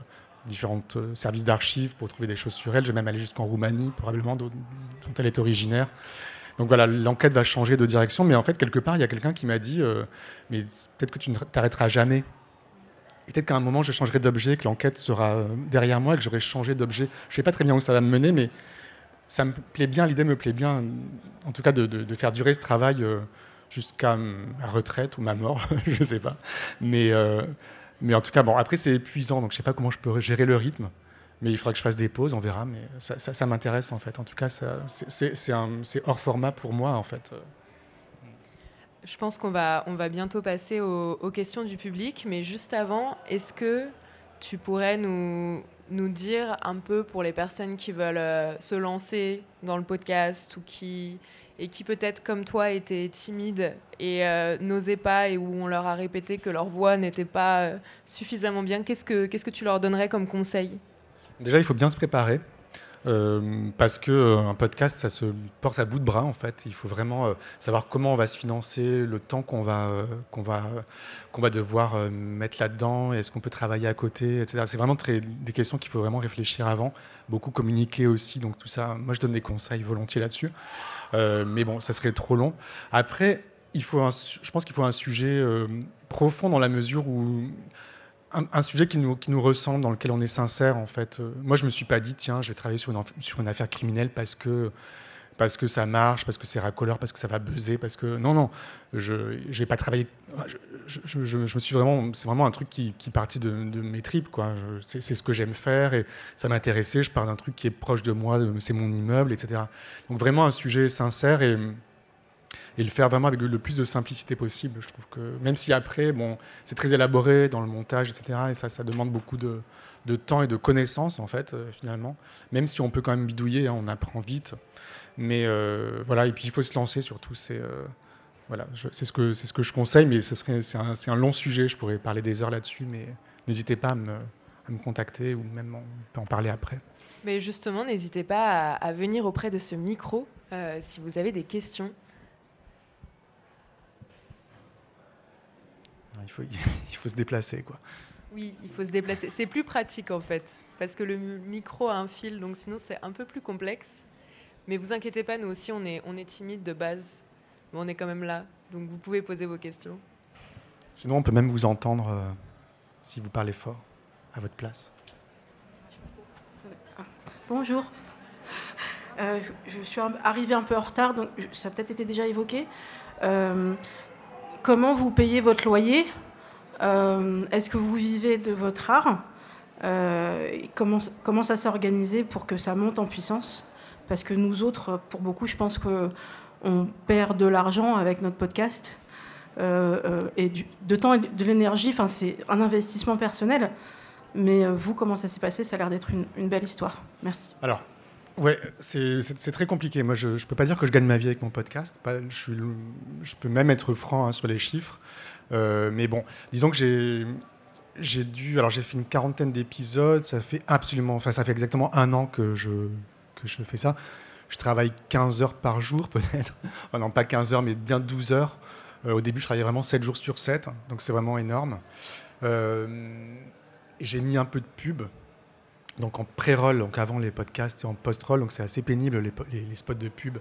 différents euh, services d'archives pour trouver des choses sur elle. Je vais même aller jusqu'en Roumanie, probablement, dont, elle est originaire. Donc voilà, l'enquête va changer de direction. Mais en fait, quelque part, il y a quelqu'un qui m'a dit Mais peut-être que tu ne t'arrêteras jamais. Peut-être qu'à un moment, je changerai d'objet, que l'enquête sera derrière moi et que j'aurai changé d'objet. Je ne sais pas très bien où ça va me mener, mais ça me plaît bien, l'idée me plaît bien, en tout cas, de, faire durer ce travail jusqu'à ma retraite ou ma mort, [LAUGHS] je ne sais pas. Mais, euh, mais en tout cas, bon, après, c'est épuisant, donc je ne sais pas comment je peux gérer le rythme. Mais il faudra que je fasse des pauses, on verra. Mais ça, ça, m'intéresse, en fait. En tout cas, c'est hors format pour moi, en fait. Je pense qu'on va, on va bientôt passer aux, aux, questions du public. Mais juste avant, est-ce que tu pourrais nous, nous dire un peu pour les personnes qui veulent euh, se lancer dans le podcast ou qui et qui peut-être comme toi étaient timides et euh, n'osaient pas et où on leur a répété que leur voix n'était pas euh, suffisamment bien, qu'est-ce que, qu'est-ce que tu leur donnerais comme conseil? Déjà, il faut bien se préparer. Euh, parce que un podcast, ça se porte à bout de bras en fait. Il faut vraiment savoir comment on va se financer, le temps qu'on va qu'on va qu'on va devoir mettre là-dedans. Est-ce qu'on peut travailler à côté, etc. C'est vraiment très, des questions qu'il faut vraiment réfléchir avant. Beaucoup communiquer aussi. Donc tout ça, moi je donne des conseils volontiers là-dessus. Euh, mais bon, ça serait trop long. Après, il faut je pense qu'il faut un sujet euh, profond dans la mesure où un, sujet qui nous, qui nous ressemble, dans lequel on est sincère en fait. Euh, moi, je me suis pas dit tiens, je vais travailler sur une, sur une affaire criminelle parce que parce que ça marche, parce que c'est racoleur, parce que ça va buzzer, parce que non, non, je n'ai pas travaillé. Je, me suis vraiment, c'est vraiment un truc qui, qui partit de, de, mes tripes, quoi. C'est ce que j'aime faire et ça m'intéressait. Je parle d'un truc qui est proche de moi, c'est mon immeuble, etc. Donc vraiment un sujet sincère et, et le faire vraiment avec le plus de simplicité possible. Je trouve que même si après, bon, c'est très élaboré dans le montage, etc. Et ça, ça demande beaucoup de, de temps et de connaissances en fait, euh, finalement. Même si on peut quand même bidouiller, hein, on apprend vite. Mais euh, voilà, et puis il faut se lancer surtout. C'est euh, voilà, c'est ce que ce que je conseille, mais ce c'est un, un, long sujet. Je pourrais parler des heures là-dessus, mais n'hésitez pas à me, à me, contacter ou même on peut en parler après. Mais justement, n'hésitez pas à, venir auprès de ce micro euh, si vous avez des questions. Il faut, [LAUGHS] il faut se déplacer, quoi. Oui, il faut se déplacer. C'est plus pratique en fait, parce que le micro a un fil, donc sinon c'est un peu plus complexe. Mais vous inquiétez pas, nous aussi, on est, on est timide de base, mais on est quand même là. Donc vous pouvez poser vos questions. Sinon, on peut même vous entendre euh, si vous parlez fort, à votre place. Bonjour. Euh, je, suis arrivée un peu en retard, donc ça a peut-être été déjà évoqué. Euh, comment vous payez votre loyer? Est-ce que vous vivez de votre art comment, comment ça s'est organisé pour que ça monte en puissance? Parce que nous autres, pour beaucoup, je pense qu'on perd de l'argent avec notre podcast. Euh, euh, et de temps et de l'énergie, enfin, c'est un investissement personnel. Mais euh, vous, comment ça s'est passé? Ça a l'air d'être une, belle histoire. Merci. Alors, ouais, c'est très compliqué. Moi, je ne peux pas dire que je gagne ma vie avec mon podcast. je, je, peux même être franc hein, sur les chiffres. Mais bon, disons que j'ai dû. Alors, j'ai fait une quarantaine d'épisodes. Ça fait absolument. Enfin, ça fait exactement un an que je que je fais ça. Je travaille 15 heures par jour, [LAUGHS] peut-être. Non, pas 15 heures, mais bien 12 heures. Euh, au début, je travaillais vraiment 7 jours sur 7, donc c'est vraiment énorme. Euh, j'ai mis un peu de pub, donc en pré-roll, donc avant les podcasts et en post-roll, donc c'est assez pénible les, spots de pub.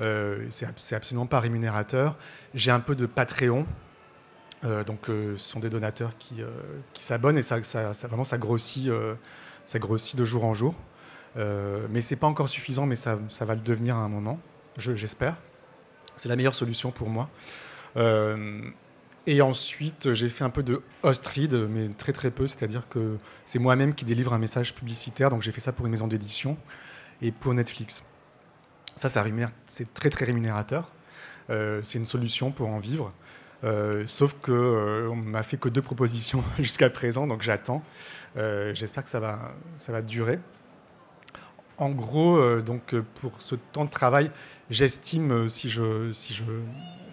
Euh, c'est absolument pas rémunérateur. J'ai un peu de Patreon, euh, donc euh, ce sont des donateurs qui, qui s'abonnent et ça, ça, vraiment ça grossit, ça grossit de jour en jour. mais c'est pas encore suffisant, mais ça, ça, va le devenir à un moment, j'espère. c'est la meilleure solution pour moi. Et ensuite, j'ai fait un peu de host read, mais très très peu, c'est-à-dire que c'est moi-même qui délivre un message publicitaire, donc j'ai fait ça pour une maison d'édition et pour Netflix. Ça, c'est très très rémunérateur. Euh, c'est une solution pour en vivre. Euh, sauf qu'on euh, on m'a fait que deux propositions [LAUGHS] jusqu'à présent, donc j'attends. J'espère que ça va, ça va durer. En gros, donc pour ce temps de travail, j'estime si je, si je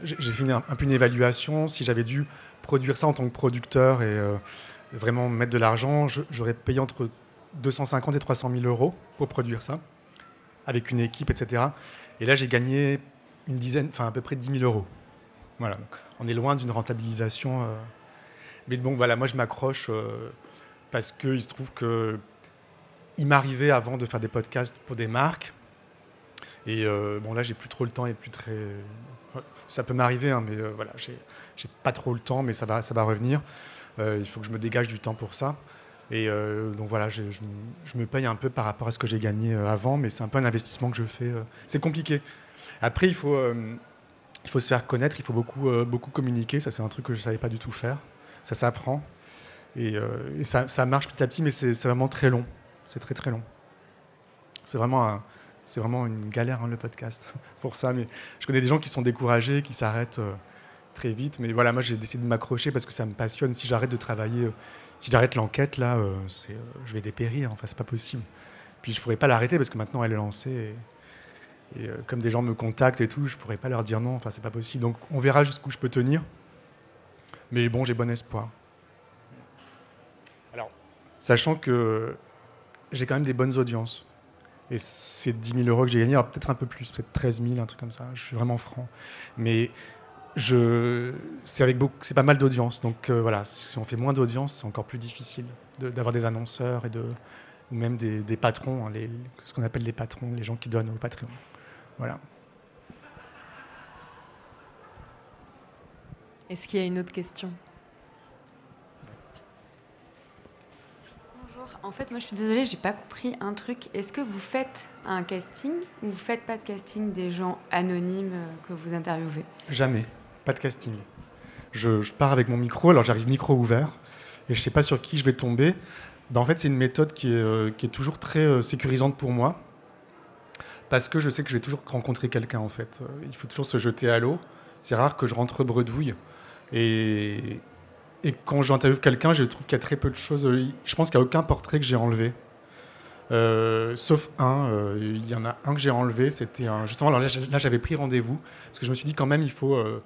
j'ai fait un, peu une évaluation. Si j'avais dû produire ça en tant que producteur et euh, vraiment mettre de l'argent, j'aurais payé entre 250 et 300 000 euros pour produire ça, avec une équipe, etc. Et là, j'ai gagné une dizaine, enfin à peu près 10 000 euros. Voilà, on est loin d'une rentabilisation. Euh. Mais bon, voilà, moi je m'accroche euh, parce qu'il se trouve que il m'arrivait avant de faire des podcasts pour des marques. Et bon, là, j'ai plus trop le temps et plus très, ça peut m'arriver, hein, mais euh, voilà, j'ai pas trop le temps, mais ça va, ça va revenir. Euh, il faut que je me dégage du temps pour ça. Et euh, donc voilà, je, me paye un peu par rapport à ce que j'ai gagné avant, mais c'est un peu un investissement que je fais. c'est compliqué. Après, il faut, il faut se faire connaître, il faut beaucoup, beaucoup communiquer. Ça, c'est un truc que je ne savais pas du tout faire. Ça s'apprend. Et, ça, ça, marche petit à petit, mais c'est vraiment très long. C'est très très long. C'est vraiment un, vraiment une galère hein, le podcast [LAUGHS] pour ça. Mais je connais des gens qui sont découragés, qui s'arrêtent euh, très vite. Mais voilà, moi j'ai décidé de m'accrocher parce que ça me passionne. Si j'arrête de travailler, euh, si j'arrête l'enquête là, euh, je vais dépérir. Enfin, c'est pas possible. Puis je pourrais pas l'arrêter parce que maintenant elle est lancée. Et, comme des gens me contactent et tout, je pourrais pas leur dire non. Enfin, c'est pas possible. Donc on verra jusqu'où je peux tenir. Mais bon, j'ai bon espoir. Alors, sachant que j'ai quand même des bonnes audiences. Et c'est 10 000 euros que j'ai gagné, peut-être un peu plus, peut-être 13 000, un truc comme ça. Je suis vraiment franc. Mais je, c'est avec beaucoup, c'est pas mal d'audience. Donc euh, voilà, si on fait moins d'audience, c'est encore plus difficile d'avoir des annonceurs et de, ou même des, patrons, hein, les, ce qu'on appelle les patrons, les gens qui donnent au Patreon. Voilà. Est-ce qu'il y a une autre question? En fait, moi, je suis désolée, j'ai pas compris un truc. Est-ce que vous faites un casting ou vous faites pas de casting des gens anonymes euh, que vous interviewez? Jamais, pas de casting. Je, pars avec mon micro, alors j'arrive micro ouvert et je sais pas sur qui je vais tomber. Ben, en fait, c'est une méthode qui est, euh, qui est toujours très euh, sécurisante pour moi parce que je sais que je vais toujours rencontrer quelqu'un en fait. Il faut toujours se jeter à l'eau. C'est rare que je rentre bredouille. Et, quand j'interviewe quelqu'un, je trouve qu'il y a très peu de choses. Je pense qu'il n'y a aucun portrait que j'ai enlevé. Euh, sauf un, euh, il y en a un que j'ai enlevé, c'était justement, alors là, j'avais pris rendez-vous, parce que je me suis dit quand même, il faut euh,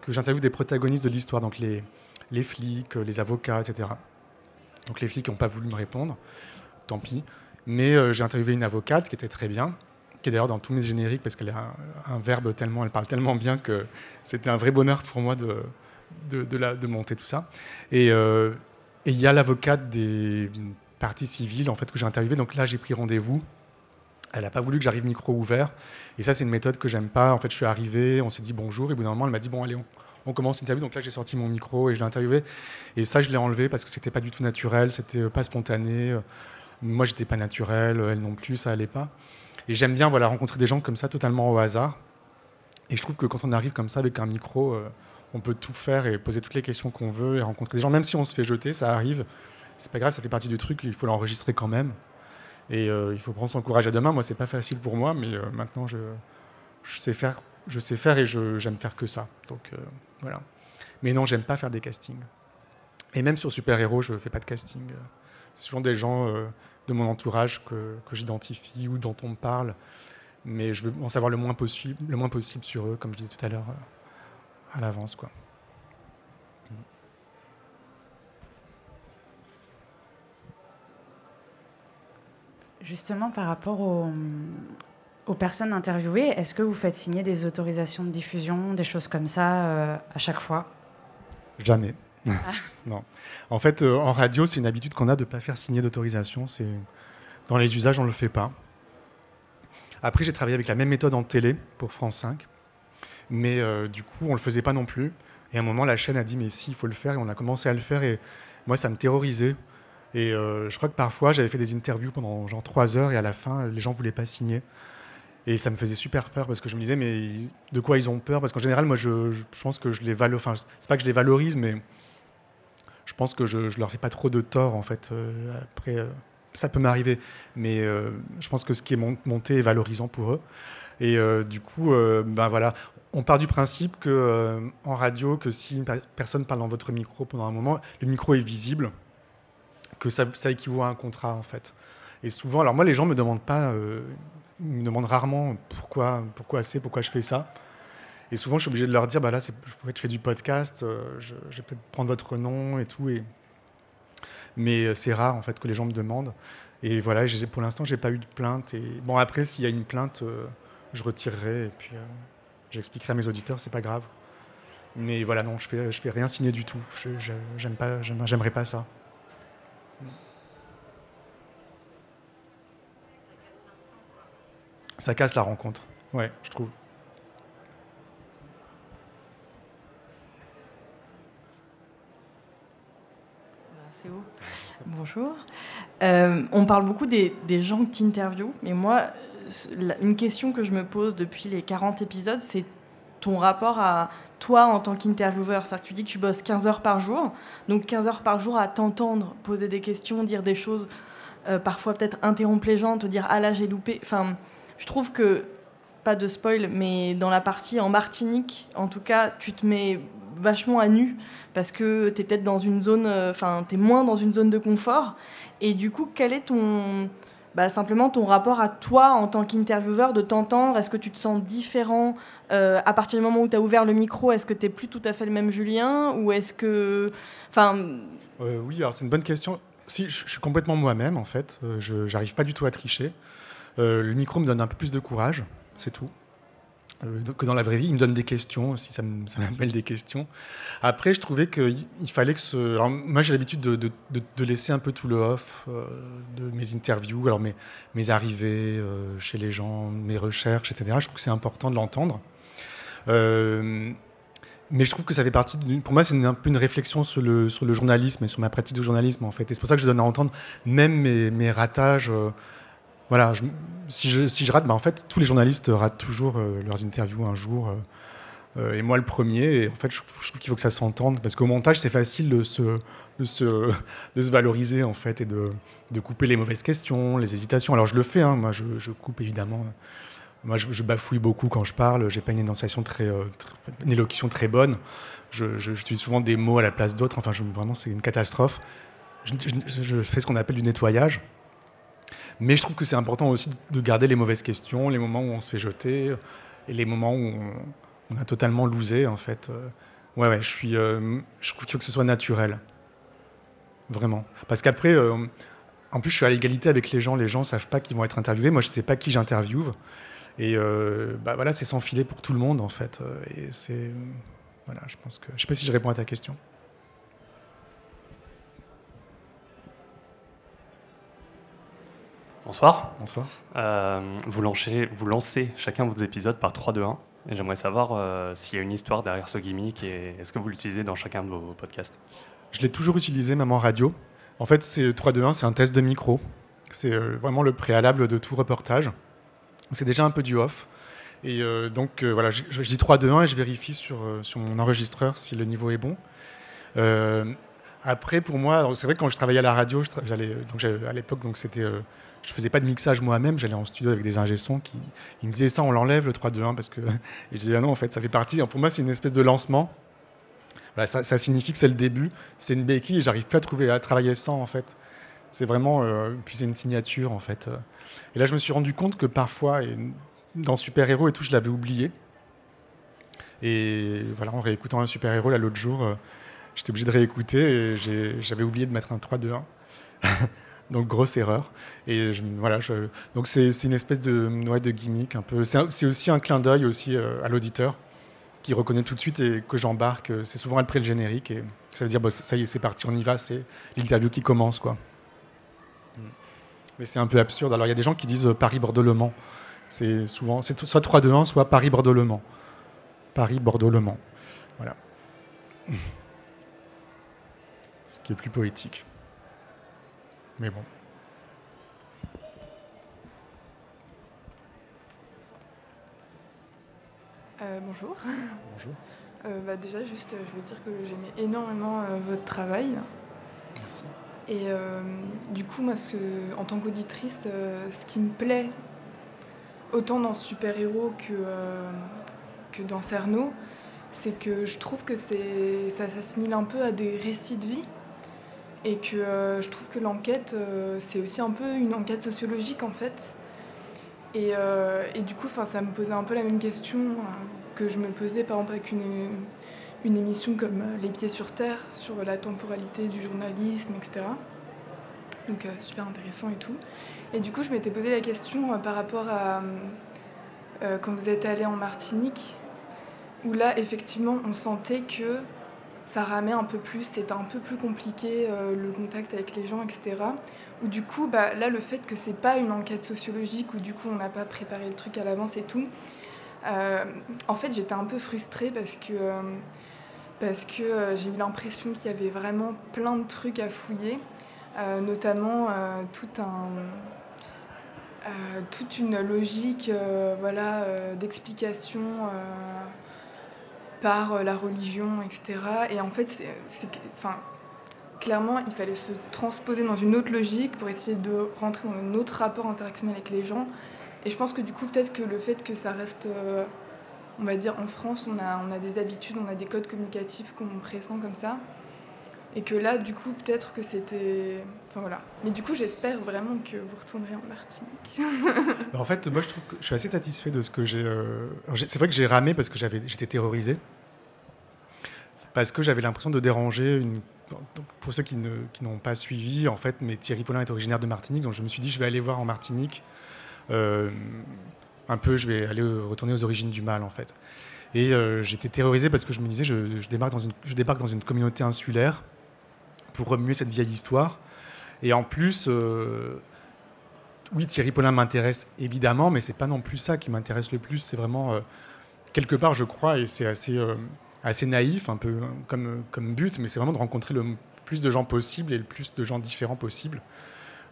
que j'interviewe des protagonistes de l'histoire, donc les flics, les avocats, etc. Donc les flics n'ont pas voulu me répondre, tant pis. Mais j'ai interviewé une avocate qui était très bien, qui est d'ailleurs dans tous mes génériques, parce qu'elle a un, verbe tellement, elle parle tellement bien que c'était un vrai bonheur pour moi de, de, la, de monter tout ça. Euh, et il y a l'avocate des parties civiles en fait, que j'ai interviewé. Donc là, j'ai pris rendez-vous. Elle n'a pas voulu que j'arrive micro ouvert. Et ça, c'est une méthode que j'aime pas. En fait, je suis arrivé, on s'est dit bonjour. Et au bout d'un moment, elle m'a dit bon, allez, on, commence l'interview. Donc là, j'ai sorti mon micro et je l'ai interviewé. Et ça, je l'ai enlevé parce que c'était pas du tout naturel, c'était pas spontané. Moi, j'étais pas naturel, elle non plus, ça allait pas. Et j'aime bien voilà, rencontrer des gens comme ça, totalement au hasard. Et je trouve que quand on arrive comme ça avec un micro, euh, on peut tout faire et poser toutes les questions qu'on veut et rencontrer des gens, même si on se fait jeter, ça arrive. C'est pas grave, ça fait partie du truc, il faut l'enregistrer quand même. Et euh, il faut prendre son courage à deux mains. Moi, c'est pas facile pour moi, mais euh, maintenant, je, sais faire, je sais faire et j'aime faire que ça. Donc voilà. Mais non, j'aime pas faire des castings. Et même sur Super Héros, je fais pas de casting. C'est souvent des gens de mon entourage que, que j'identifie ou dont on me parle. Mais je veux en savoir le moins possible, le moins possible sur eux, comme je disais tout à l'heure à l'avance. quoi. Justement, par rapport aux, aux personnes interviewées, est-ce que vous faites signer des autorisations de diffusion, des choses comme ça euh, à chaque fois? Jamais. [LAUGHS] non. En fait, euh, en radio, c'est une habitude qu'on a de ne pas faire signer d'autorisation. C'est dans les usages, on ne le fait pas. Après, j'ai travaillé avec la même méthode en télé pour France 5, mais euh, du coup, on le faisait pas non plus. Et à un moment, la chaîne a dit mais si, il faut le faire. Et on a commencé à le faire. Et moi, ça me terrorisait. Et euh, je crois que parfois, j'avais fait des interviews pendant genre trois heures et à la fin, les gens voulaient pas signer. Et ça me faisait super peur parce que je me disais, mais de quoi ils ont peur? Parce qu'en général, moi, je, pense que je les valorise. Enfin, pas que je les valorise, mais je pense que je, je leur fais pas trop de tort, en fait. Euh, après, euh, ça peut m'arriver. Mais euh, je pense que ce qui est monté est valorisant pour eux. Et du coup, ben voilà, on part du principe que en radio, que si une personne parle dans votre micro pendant un moment, le micro est visible, que ça, ça équivaut à un contrat, en fait. Et souvent, alors moi, les gens me demandent pas me demandent rarement pourquoi, pourquoi c'est, pourquoi je fais ça. Et souvent, je suis obligé de leur dire, bah là, c'est, je fais du podcast, euh, je, vais peut-être prendre votre nom et tout. Mais c'est rare, en fait, que les gens me demandent. Et voilà, pour l'instant, j'ai pas eu de plainte. Bon, après, s'il y a une plainte, euh, je retirerai et puis euh, j'expliquerai à mes auditeurs, c'est pas grave. Mais voilà, non, je fais, je fais rien signer du tout. Je, j'aime pas, j'aimerais pas ça. Ça casse la rencontre, ouais, je trouve. C'est où Bonjour. Euh, on parle beaucoup des, gens que tu interviews, mais moi, une question que je me pose depuis les 40 épisodes, c'est ton rapport à toi en tant qu'intervieweur. C'est-à-dire que tu dis que tu bosses 15 heures par jour, donc 15 heures par jour à t'entendre, poser des questions, dire des choses, euh, parfois peut-être interrompre les gens, te dire ah là j'ai loupé. Enfin, je trouve que, pas de spoil, mais dans la partie en Martinique, en tout cas, tu te mets vachement à nu parce que tu es peut-être dans une zone, enfin, tu es moins dans une zone de confort. Et du coup, quel est ton. Bah, simplement ton rapport à toi en tant qu'intervieweur, de t'entendre? Est-ce que tu te sens différent euh, à partir du moment où tu as ouvert le micro Est-ce que tu n'es plus tout à fait le même Julien? Ou est-ce que. Enfin. Euh, oui, alors c'est une bonne question. Si, je, suis complètement moi-même en fait. Euh, je n'arrive pas du tout à tricher. Euh, le micro me donne un peu plus de courage, c'est tout. Euh, que dans la vraie vie, il me donne des questions, si ça m'appelle des questions. Après, je trouvais qu'il fallait que ce. Alors, moi, j'ai l'habitude de, laisser un peu tout le off euh, de mes interviews, alors mes, arrivées euh, chez les gens, mes recherches, etc. Je trouve que c'est important de l'entendre. Mais je trouve que ça fait partie. Pour moi, c'est un peu une réflexion sur le, journalisme et sur ma pratique de journalisme, en fait. Et c'est pour ça que je donne à entendre même mes ratages. Euh, voilà, si, je, rate, bah en fait, tous les journalistes ratent toujours euh, leurs interviews un jour. Euh, et moi, le premier. Et en fait, je, trouve qu'il faut que ça s'entende. Parce qu'au montage, c'est facile de se, de, se, [LAUGHS] de se valoriser, en fait, et de, couper les mauvaises questions, les hésitations. Alors, je le fais, hein, moi, je, coupe évidemment. Moi, je, bafouille beaucoup quand je parle. J'ai pas une énonciation euh, très, une élocution très bonne. J'utilise souvent des mots à la place d'autres. Enfin, vraiment, c'est une catastrophe. je fais ce qu'on appelle du nettoyage. Mais je trouve que c'est important aussi de garder les mauvaises questions, les moments où on se fait jeter et les moments où on, a totalement loosé, en fait. Ouais, ouais, je, suis, euh, trouve qu'il faut que ce soit naturel. Vraiment. Parce qu'après, euh, en plus, je suis à l'égalité avec les gens. Les gens ne savent pas qu'ils vont être interviewés. Moi, je ne sais pas qui j'interviewe. Et euh, bah, voilà, c'est sans filet pour tout le monde, en fait. Et c'est. Voilà, je pense que. Je ne sais pas si je réponds à ta question. Bonsoir. Bonsoir. Euh, vous, lancez, vous lancez chacun vos épisodes par 3, 2, 1. Et j'aimerais savoir euh, s'il y a une histoire derrière ce gimmick et est-ce que vous l'utilisez dans chacun de vos podcasts? Je l'ai toujours utilisé, même en radio. En fait, c'est 3, 2, 1, c'est un test de micro. C'est euh, vraiment le préalable de tout reportage. C'est déjà un peu du off. Et donc, voilà, je, je, dis 3, 2, 1 et je vérifie sur, sur mon enregistreur si le niveau est bon. Après, pour moi, c'est vrai que quand je travaillais à la radio, j'allais, donc à l'époque, donc c'était je faisais pas de mixage moi-même, j'allais en studio avec des ingé sons qui ils me disaient ça, on l'enlève le 3-2-1 parce que. [LAUGHS] Et je disais ah non, en fait, ça fait partie. Pour moi, c'est une espèce de lancement. Voilà, ça, signifie que c'est le début, c'est une béquille et j'arrive plus à trouver à travailler sans en fait. C'est vraiment. Euh, puis c'est une signature en fait. Et là, je me suis rendu compte que parfois, dans Super Héros et tout, je l'avais oublié. Et voilà, en réécoutant un Super Héros là l'autre jour, euh, j'étais obligé de réécouter et j'avais oublié de mettre un 3-2-1. [LAUGHS] Donc grosse erreur. Et voilà, donc c'est une espèce de, de gimmick. C'est aussi un clin d'œil aussi à l'auditeur qui reconnaît tout de suite et que j'embarque. C'est souvent après le générique et ça veut dire ça y est, c'est parti, on y va, c'est l'interview qui commence. Mais c'est un peu absurde. Alors il y a des gens qui disent Paris-Bordeaux-Le Mans. C'est souvent, soit 3-2-1, soit Paris-Bordeaux-Le. Paris-Bordeaux-Le. Voilà. Ce qui est plus poétique. Mais bon. Euh, bonjour. Bonjour. Euh, bah déjà, juste, je veux dire que j'aimais énormément euh, votre travail. Merci. Et du coup, moi, ce en tant qu'auditrice, ce qui me plaît, autant dans Super-Héros que, que dans Cerno, c'est que je trouve que ça s'assimile un peu à des récits de vie. Et que je trouve que l'enquête, c'est aussi un peu une enquête sociologique, en fait. Et, et du coup, ça me posait un peu la même question que je me posais par exemple avec une, une émission comme euh, Les pieds sur terre sur la temporalité du journalisme, etc. Donc euh, super intéressant et tout. Et du coup, je m'étais posé la question euh, par rapport à quand vous êtes allé en Martinique, où là, effectivement, on sentait que ça ramait un peu plus, c'était un peu plus compliqué le contact avec les gens, etc. Où du coup, bah, là, le fait que c'est pas une enquête sociologique, où du coup, on n'a pas préparé le truc à l'avance et tout, euh, en fait, j'étais un peu frustrée parce que, euh, parce que euh, j'ai eu l'impression qu'il y avait vraiment plein de trucs à fouiller, notamment un, toute une logique voilà, d'explication par la religion, etc. Et en fait, c'est, enfin, clairement, il fallait se transposer dans une autre logique pour essayer de rentrer dans un autre rapport interactionnel avec les gens. Et je pense que du coup, peut-être que le fait que ça reste, euh, on va dire, en France, on a, on a des habitudes, on a des codes communicatifs qu'on pressent comme ça. Et que là, du coup, peut-être que c'était. Enfin voilà. Mais du coup, j'espère vraiment que vous retournerez en Martinique. [LAUGHS] en fait, moi, je trouve que je suis assez satisfait de ce que j'ai. Euh, c'est vrai que j'ai ramé parce que j'étais terrorisé. Parce que j'avais l'impression de déranger une. pour ceux qui n'ont qui pas suivi, en fait, mais Thierry Paulin est originaire de Martinique, donc je me suis dit, je vais aller voir en Martinique euh, un peu, je vais aller retourner aux origines du mal, en fait. Et euh, j'étais terrorisé parce que je me disais, je, débarque dans une, je débarque dans une communauté insulaire pour remuer cette vieille histoire. Et en plus, euh, oui, Thierry Paulin m'intéresse évidemment, mais c'est pas non plus ça qui m'intéresse le plus. C'est vraiment quelque part, je crois, et c'est assez, assez naïf, un peu comme, but, mais c'est vraiment de rencontrer le plus de gens possible et le plus de gens différents possible.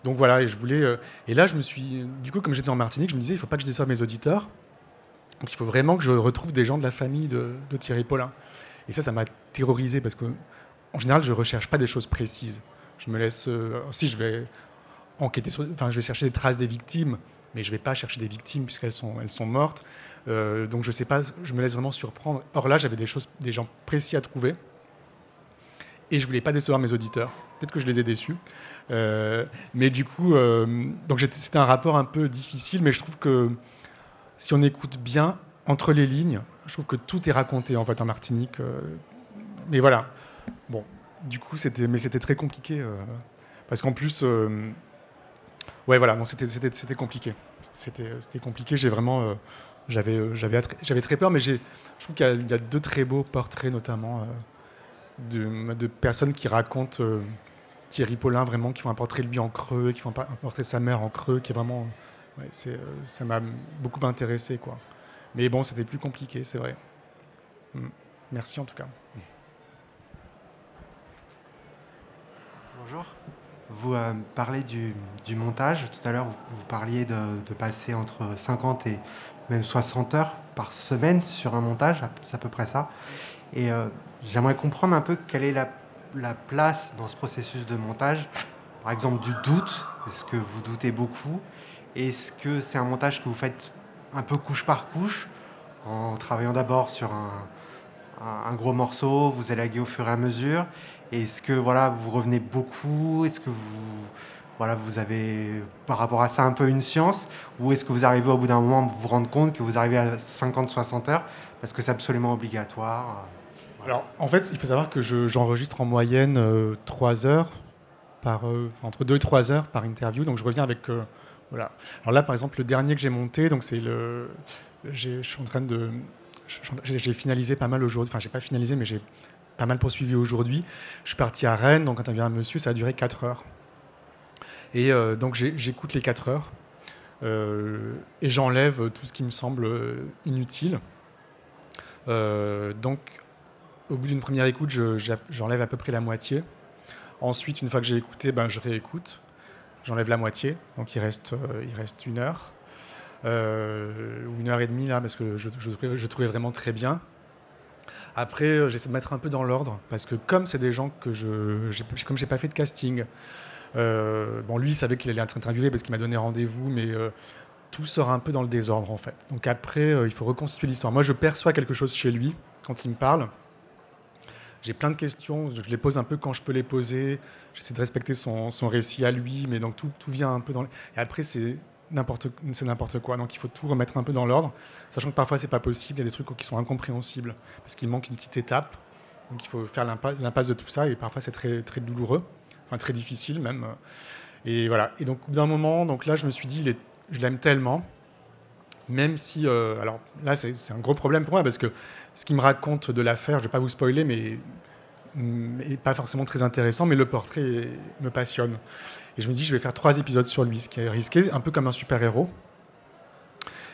Donc voilà, et je voulais. Euh, et là, je me suis. Du coup, comme j'étais en Martinique, je me disais, il faut pas que je déçoive mes auditeurs. Donc il faut vraiment que je retrouve des gens de la famille de, Thierry Paulin. Et ça, ça m'a terrorisé parce que, en général, je ne recherche pas des choses précises. Je me laisse. Euh, si je vais enquêter sur. Enfin, je vais chercher des traces des victimes, mais je ne vais pas chercher des victimes puisqu'elles sont, mortes. Euh, donc je sais pas, je me laisse vraiment surprendre. Or là, j'avais des choses, des gens précis à trouver. Et je voulais pas décevoir mes auditeurs. Peut-être que je les ai déçus. Euh, mais du coup, euh, c'était un rapport un peu difficile, mais je trouve que si on écoute bien entre les lignes, je trouve que tout est raconté en fait en Martinique. Mais voilà, bon, du coup, c'était, mais c'était très compliqué parce qu'en plus, ouais, voilà, c'était, c'était, c'était compliqué. C'était, c'était compliqué. J'ai vraiment, j'avais, j'avais, j'avais très peur, mais j'ai, je trouve qu'il y a, deux très beaux portraits, notamment de, personnes qui racontent Thierry Paulin, vraiment, qui font un portrait de lui en creux, qui font un portrait de sa mère en creux, qui est vraiment. Ouais, c'est, euh, ça m'a beaucoup intéressé, quoi. Mais bon, c'était plus compliqué, c'est vrai. Hmm. Merci en tout cas. Bonjour. Vous euh, parlez du, du, montage. Tout à l'heure, vous, parliez de, de, passer entre 50 et même 60 heures par semaine sur un montage. C'est à peu près ça. Et euh, j'aimerais comprendre un peu quelle est la la place dans ce processus de montage Par exemple, du doute. Est-ce que vous doutez beaucoup? Est-ce que c'est un montage que vous faites un peu couche par couche, en travaillant d'abord sur un, gros morceau, vous élaguez au fur et à mesure? Est-ce que voilà, vous revenez beaucoup? Est-ce que vous, voilà, vous avez par rapport à ça un peu une science? Ou est-ce que vous arrivez au bout d'un moment à vous rendre compte que vous arrivez à 50-60 heures? Parce que c'est absolument obligatoire alors, en fait, il faut savoir que j'enregistre en moyenne 3 euh, heures par entre 2 et 3 heures par interview. Donc je reviens avec voilà. Alors là, par exemple, le dernier que j'ai monté, donc c'est le, je suis en train de, j'ai finalisé pas mal aujourd'hui. Enfin, j'ai pas finalisé, mais j'ai pas mal poursuivi aujourd'hui. Je suis parti à Rennes, donc quand vient un monsieur, ça a duré 4 heures. Et donc j'écoute les 4 heures. et j'enlève tout ce qui me semble inutile. donc, au bout d'une première écoute, j'enlève à peu près la moitié. Ensuite, une fois que j'ai écouté, ben, je réécoute. J'enlève la moitié, donc il reste, euh, une heure. Euh, ou une heure et demie là, parce que je, trouvais, vraiment très bien. Après, euh, j'essaie de mettre un peu dans l'ordre, parce que comme c'est des gens que je. Comme j'ai pas fait de casting, bon, lui, il savait qu'il allait être interviewé parce qu'il m'a donné rendez-vous, mais tout sort un peu dans le désordre en fait. Donc après, il faut reconstituer l'histoire. Moi, je perçois quelque chose chez lui quand il me parle. J'ai plein de questions, je les pose un peu quand je peux les poser. J'essaie de respecter son, récit à lui, mais donc tout, tout vient un peu dans. Et après, c'est n'importe n'importe quoi. Donc il faut tout remettre un peu dans l'ordre, sachant que parfois c'est pas possible. Il y a des trucs qui sont incompréhensibles parce qu'il manque une petite étape. Donc il faut faire l'impasse de tout ça et parfois c'est très très douloureux, enfin très difficile même. Et voilà. Et donc d'un moment, donc là je me suis dit, je l'aime tellement, même si, euh, alors là c'est un gros problème pour moi parce que ce qu'il me raconte de l'affaire, je vais pas vous spoiler, mais n'est pas forcément très intéressant, mais le portrait me passionne. Et je me dis, je vais faire trois épisodes sur lui, ce qui est risqué, un peu comme un super-héros.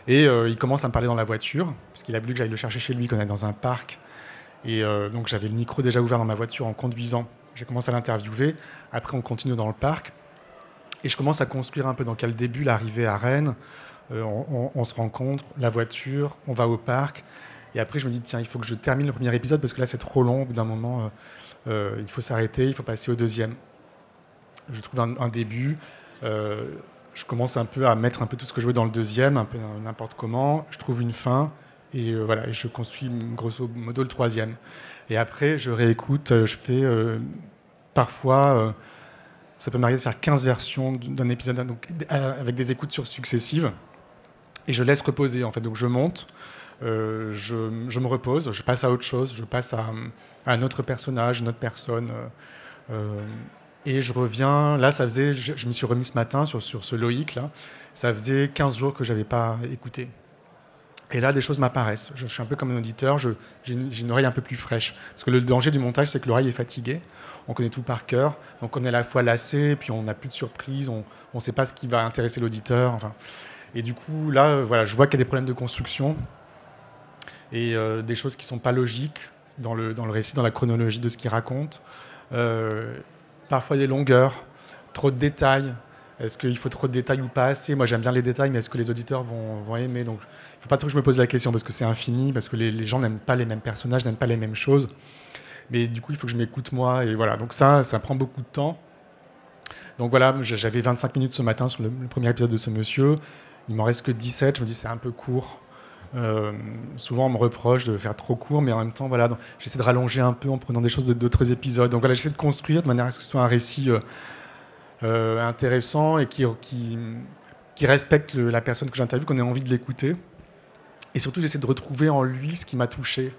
Et euh, il commence à me parler dans la voiture, parce qu'il a voulu que j'aille le chercher chez lui, qu'on est dans un parc. Et euh, donc j'avais le micro déjà ouvert dans ma voiture en conduisant. J'ai commencé à l'interviewer. Après, on continue dans le parc. Et je commence à construire un peu dans quel début l'arrivée à Rennes. Euh, on, se rencontre, la voiture, on va au parc. Et après, je me dis, tiens, il faut que je termine le premier épisode parce que là, c'est trop long. Au bout d'un moment, il faut s'arrêter, il faut passer au deuxième. Je trouve un, début. Euh, je commence un peu à mettre un peu tout ce que je veux dans le deuxième, un peu n'importe comment. Je trouve une fin. Et voilà, et je construis grosso modo le troisième. Et après, je réécoute, je fais parfois, ça peut m'arriver de faire 15 versions d'un épisode donc, avec des écoutes successives. Et je laisse reposer, en fait. Donc je monte, euh, je, me repose, je passe à autre chose, je passe à, un autre personnage, une autre personne. Euh, euh, et je reviens, là, ça faisait, je, me suis remis ce matin sur, sur ce Loïc, là, ça faisait 15 jours que je n'avais pas écouté. Et là, des choses m'apparaissent. Je, suis un peu comme un auditeur, j'ai une, oreille un peu plus fraîche. Parce que le danger du montage, c'est que l'oreille est fatiguée. On connaît tout par cœur. Donc on est à la fois lassé, puis on n'a plus de surprise, on ne sait pas ce qui va intéresser l'auditeur. Et du coup, là, voilà, je vois qu'il y a des problèmes de construction et euh, des choses qui ne sont pas logiques dans le, dans le récit, dans la chronologie de ce qu'il raconte. Euh, parfois des longueurs, trop de détails. Est-ce qu'il faut trop de détails ou pas assez? Moi j'aime bien les détails, mais est-ce que les auditeurs vont, vont aimer? Donc il ne faut pas trop que je me pose la question parce que c'est infini, parce que les, gens n'aiment pas les mêmes personnages, n'aiment pas les mêmes choses. Mais du coup il faut que je m'écoute moi. Et voilà, donc ça, ça prend beaucoup de temps. Donc voilà, j'avais 25 minutes ce matin sur le, le premier épisode de ce monsieur. Il m'en reste que 17. Je me dis c'est un peu court. Euh, souvent, on me reproche de faire trop court, mais en même temps, voilà, j'essaie de rallonger un peu en prenant des choses d'autres épisodes. Donc voilà, j'essaie de construire de manière à ce que ce soit un récit euh, euh, intéressant et qui, respecte la personne que j'interviewe, qu'on ait envie de l'écouter. Et surtout, j'essaie de retrouver en lui ce qui m'a touché.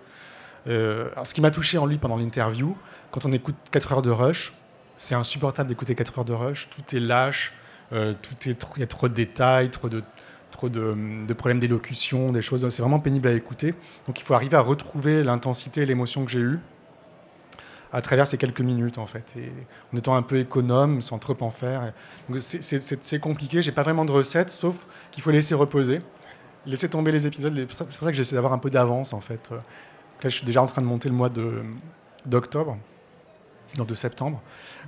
ce qui m'a touché en lui pendant l'interview, quand on écoute 4 heures de rush, c'est insupportable d'écouter 4 heures de rush. Tout est lâche, tout est il y a trop de détails, trop de trop de, problèmes d'élocution, des choses. C'est vraiment pénible à écouter. Donc il faut arriver à retrouver l'intensité et l'émotion que j'ai eue à travers ces quelques minutes en fait. En étant un peu économe, sans trop en faire. C'est compliqué. J'ai pas vraiment de recette, sauf qu'il faut laisser reposer, laisser tomber les épisodes. C'est pour ça que j'essaie d'avoir un peu d'avance en fait. Là, je suis déjà en train de monter le mois d'octobre, non de septembre.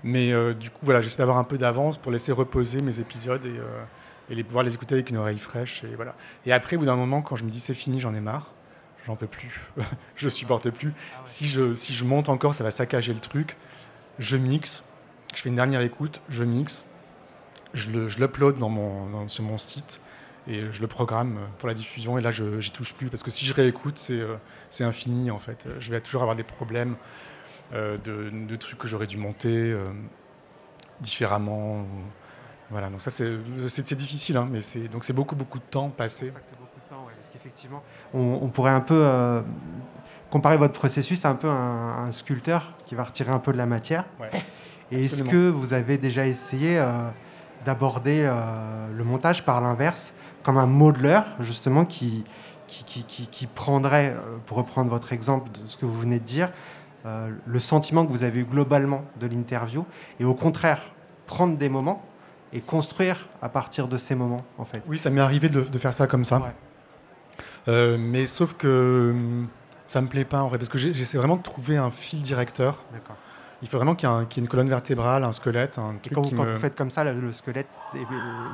Mais euh, du coup, voilà, j'essaie d'avoir un peu d'avance pour laisser reposer mes épisodes et euh, et les, pouvoir les écouter avec une oreille fraîche. Et, voilà. et après, au bout d'un moment, quand je me dis c'est fini, j'en ai marre, j'en peux plus, [LAUGHS] je supporte plus. Si, je, si je monte encore, ça va saccager le truc. Je mixe, je fais une dernière écoute, je mixe, je l'upload dans mon, sur mon site et je le programme pour la diffusion. Et là, je n'y touche plus parce que si je réécoute, c'est euh, c'est infini en fait. Je vais toujours avoir des problèmes euh, de, de, trucs que j'aurais dû monter euh, différemment. Voilà, donc ça c'est difficile, hein, mais c'est donc c'est beaucoup beaucoup de temps passé. C'est beaucoup de temps, ouais, parce qu'effectivement, on, pourrait un peu euh, comparer votre processus à un peu un, sculpteur qui va retirer un peu de la matière. Et est-ce que vous avez déjà essayé euh, d'aborder euh, le montage par l'inverse, comme un modeler, justement, qui, qui, qui, qui- qui prendrait, pour reprendre votre exemple de ce que vous venez de dire, le sentiment que vous avez eu globalement de l'interview, et au contraire, prendre des moments et construire à partir de ces moments, en fait. Oui, ça m'est arrivé de, de faire ça comme ça. Euh, mais sauf que hum, ça me plaît pas en fait, parce que j'essaie vraiment de trouver un fil directeur. D'accord. Il faut vraiment qu'il y, ait un- une colonne vertébrale, un squelette, un Et quand, vous, qui quand me- vous faites comme ça, le, le squelette ne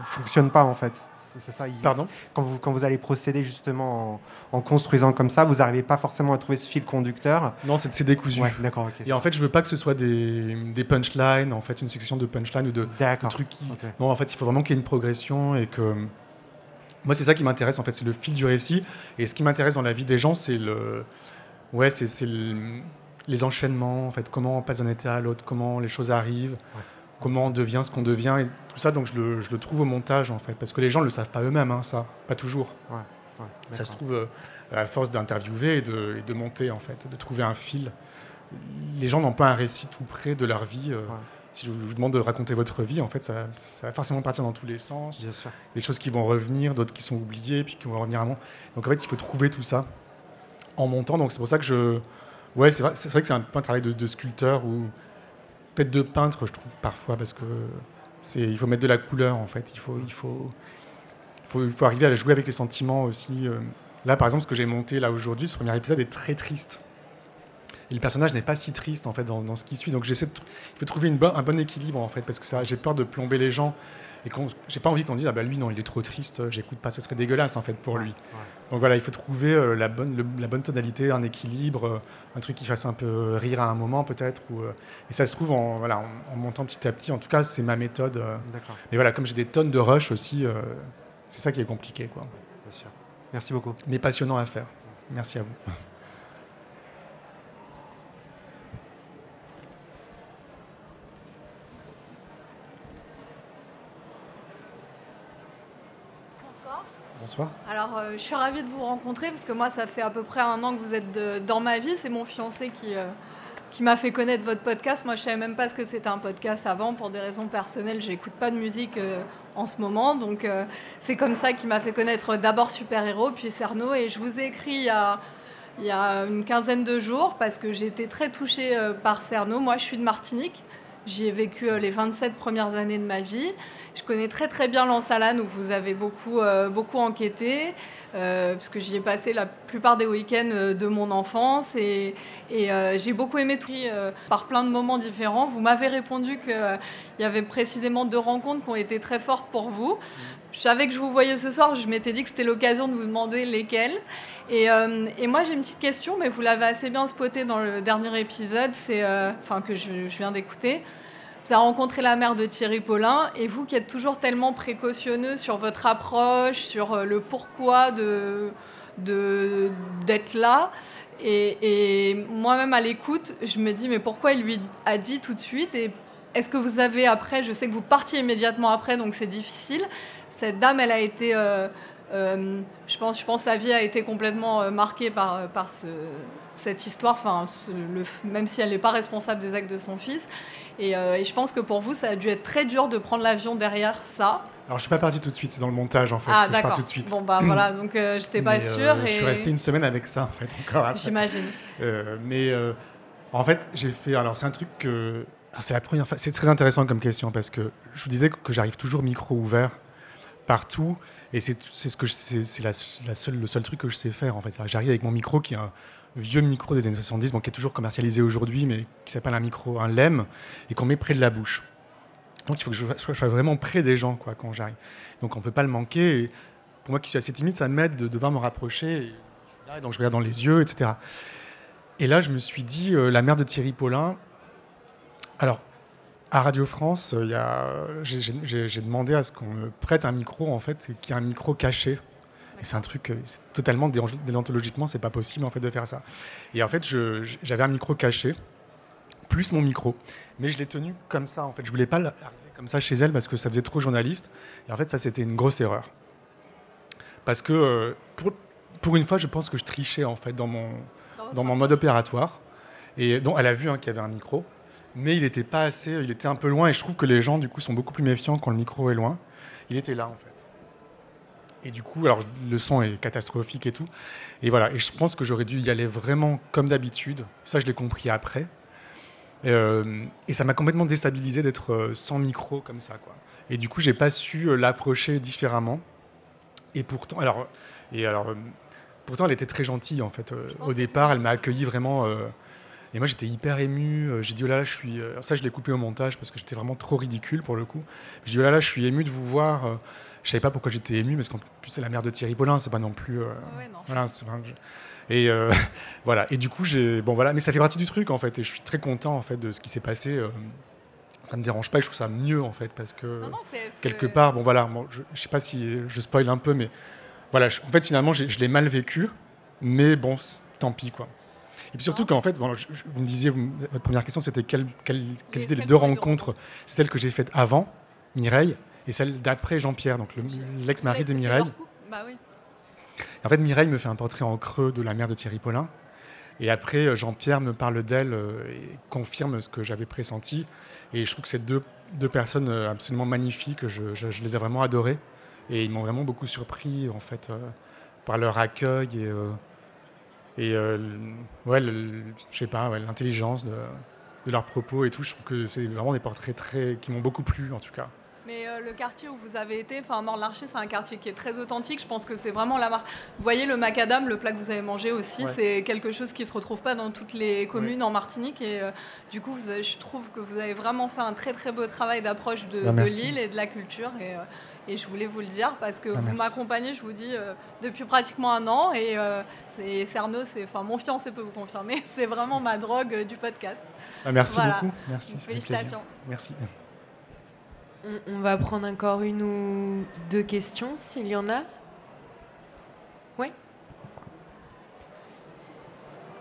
fonctionne pas en fait. C'est ça. il- Pardon quand vous, quand vous allez procéder justement en, en construisant comme ça, vous n'arrivez pas forcément à trouver ce fil conducteur. Non, c'est décousu. Ouais, d'accord, ok. Et en fait, je veux pas que ce soit des, des punchlines, en fait, une succession de punchlines ou de, de trucs qui. Non, en fait, il faut vraiment qu'il y ait une progression et que. Moi, c'est ça qui m'intéresse, en fait, c'est le fil du récit. Et ce qui m'intéresse dans la vie des gens, c'est le. Ouais, c'est c'est le- les enchaînements, en fait, comment on passe d'un état à l'autre, comment les choses arrivent, comment on devient ce qu'on devient, et tout ça, donc je le, je le trouve au montage, en fait, parce que les gens ne le savent pas eux-mêmes, hein, ça, pas toujours. Ouais, ouais, ça se trouve, euh, à force d'interviewer et de, et de monter, en fait, de trouver un fil. Les gens n'ont pas un récit tout près de leur vie. euh, Si je vous demande de raconter votre vie, en fait, ça, ça va forcément partir dans tous les sens. Bien sûr. Des choses qui vont revenir, d'autres qui sont oubliées, puis qui vont revenir à moi. Donc en fait, il faut trouver tout ça en montant. Donc c'est pour ça que je. Ouais, c'est vrai, c'est vrai que c'est un peu un travail de, de sculpteur ou peut-être de peintre, je trouve parfois, parce que c'est, il faut mettre de la couleur en fait. Il faut, il faut, il faut, arriver à jouer avec les sentiments aussi. euh. Là, par exemple, ce que j'ai monté là aujourd'hui, ce premier épisode est très triste. Et le personnage n'est pas si triste en fait dans, ce qui suit. Donc j'essaie de, il faut trouver un bon équilibre en fait parce que ça, j'ai peur de plomber les gens et j'ai pas envie qu'on dise ah bah lui non il est trop triste, j'écoute pas, ça serait dégueulasse en fait pour lui. Donc voilà, il faut trouver euh, la bonne le- la bonne tonalité, un équilibre, euh, un truc qui fasse un peu rire à un moment peut-être ou euh, et ça se trouve en voilà en, en montant petit à petit. En tout cas c'est ma méthode. Mais voilà comme j'ai des tonnes de rush aussi, c'est ça qui est compliqué quoi. Bien sûr. Merci beaucoup. Mais passionnant à faire. Merci à vous. Bonsoir. Alors, euh, je suis ravie de vous rencontrer parce que moi, ça fait à peu près un an que vous êtes dans ma vie. C'est mon fiancé qui, euh, qui m'a fait connaître votre podcast. Moi, je savais même pas ce que c'était un podcast avant. Pour des raisons personnelles, j'écoute pas de musique euh, en ce moment. Donc, c'est comme ça qu'il m'a fait connaître d'abord Super Héros, puis Cerno. Et je vous ai écrit il y a, une quinzaine de jours parce que été très touchée par Cerno. Moi, je suis de Martinique. J'y ai vécu les 27 premières années de ma vie. Je connais très très bien l'Ansalane où vous avez beaucoup, euh, beaucoup enquêté, euh, parce que j'y ai passé la plupart des week-ends euh, de mon enfance et, j'ai beaucoup aimé tout par plein de moments différents. Vous m'avez répondu qu'il y avait précisément deux rencontres qui ont été très fortes pour vous. Je savais que je vous voyais ce soir, je m'étais dit que c'était l'occasion de vous demander lesquelles. Et, moi j'ai une petite question, mais vous l'avez assez bien spoté dans le dernier épisode, c'est, enfin que je viens d'écouter. Vous avez rencontré la mère de Thierry Paulin et vous qui êtes toujours tellement précautionneux sur votre approche, sur euh, le pourquoi de, d'être là. Et, moi-même à l'écoute, je me dis mais pourquoi il lui a dit tout de suite? Et est-ce que vous avez après, je sais que vous partiez immédiatement après donc c'est difficile, cette dame elle a été, euh, euh, je, pense, je pense la vie a été complètement marquée par, par ce, cette histoire, enfin, même si elle n'est pas responsable des actes de son fils. Et, euh, et je pense que pour vous, ça a dû être très dur de prendre l'avion derrière ça. Alors je suis pas parti tout de suite, c'est dans le montage en fait. ah que je pars d'accord. tout de suite. Bon bah [CLEARS THROAT] voilà, donc euh, j'étais pas sûre. euh, et... Je suis resté une semaine avec ça en fait encore après. J'imagine. Euh, mais en fait, j'ai fait. Alors c'est un truc que. c'est la première fois. C'est très intéressant comme question parce que je vous disais que j'arrive toujours micro ouvert partout et c'est ce que c'est la, la seule le seul truc que je sais faire en fait. J'arrive avec mon micro qui est un vieux micro des années 70, bon, qui est toujours commercialisé aujourd'hui, mais qui s'appelle un micro, un LEM, et qu'on met près de la bouche. Donc il faut que je sois, vraiment près des gens quoi, quand j'arrive. Donc on peut pas le manquer. Pour moi qui suis assez timide, ça m'aide de devoir me rapprocher. Là, donc je regarde dans les yeux, etc. Et là, je me suis dit, euh, la mère de Thierry Paulin. Alors, à Radio France, euh, j'ai demandé à ce qu'on me prête un micro, en fait, qui est un micro caché. C'est un truc, totalement déont- déontologiquement, c'est pas possible en fait de faire ça. Et en fait, j'avais un micro caché, plus mon micro, mais je l'ai tenu comme ça. En fait, je voulais pas l'arriver comme ça chez elle parce que ça faisait trop journaliste. Et en fait, ça c'était une grosse erreur. Parce que euh, pour, pour une fois, je pense que je trichais en fait dans mon, dans mon mode opératoire. Et donc, elle a vu hein, qu'il y avait un micro. mais il était pas assez, il était un peu loin, et je trouve que les gens, du coup, sont beaucoup plus méfiants quand le micro est loin. Il était là, en fait. Et du coup, alors le son est catastrophique et tout. Et voilà, et je pense que j'aurais dû y aller vraiment comme d'habitude. Ça, je l'ai compris après. Euh, et ça m'a complètement déstabilisé d'être euh, sans micro comme ça, quoi. Et du coup, j'ai pas su euh, l'approcher différemment. Et pourtant, alors, et alors, pourtant, elle était très gentille en fait. au départ, elle m'a accueilli vraiment. et moi, j'étais hyper ému. J'ai dit oh là là, je suis. ça, je l'ai coupé au montage parce que j'étais vraiment trop ridicule pour le coup. J'ai dit oh là là, je suis ému de vous voir. Je savais pas pourquoi j'étais ému, parce qu'en plus c'est la mère de Thierry Paulin, c'est pas non plus. voilà, et [LAUGHS] voilà. Et du coup, j'ai bon voilà, mais ça fait partie du truc en fait, et je suis très content en fait de ce qui s'est passé ça me dérange pas et je trouve ça mieux en fait parce que quelque part bon voilà je, je, sais pas si je spoil un peu mais voilà en fait finalement je l'ai mal vécu mais bon tant pis quoi et puis surtout qu'en fait bon, vous me disiez votre première question c'était quelles, quelles, étaient les deux rencontres celle que j'ai faite avant Mireille et celle d'après Jean-Pierre donc l'ex-mari de Mireille bah oui. en fait Mireille me fait un portrait en creux de la mère de Thierry Paulin et après Jean-Pierre me parle d'elle et confirme ce que j'avais pressenti et je trouve que c'est deux, deux, personnes euh, absolument magnifiques. Je, je, les ai vraiment adorées. Et ils m'ont vraiment beaucoup surpris, en fait, euh, par leur accueil et, euh, et ouais, je sais pas, l'intelligence de, de, leurs propos et tout. Je trouve que c'est vraiment des portraits très, qui m'ont beaucoup plu, en tout cas. Mais euh, le quartier où vous avez été, enfin Mort-Larcher, c'est un quartier qui est très authentique. Je pense que c'est vraiment la marque. Vous voyez le macadam, le plat que vous avez mangé aussi, c'est quelque chose qui se retrouve pas dans toutes les communes en Martinique. Et euh, du coup, je trouve que vous avez vraiment fait un très très beau travail d'approche de, bah, l'île et de la culture. Et, euh, et, je voulais vous le dire parce que bah, vous m'accompagnez, je vous dis, depuis pratiquement un an. Et c'est Cerno, c'est, enfin mon fiancé peut vous confirmer, [LAUGHS] c'est vraiment ma drogue du podcast. Bah, merci beaucoup. Merci. Félicitations. Merci. On, va prendre encore une ou deux questions, s'il y en a. Oui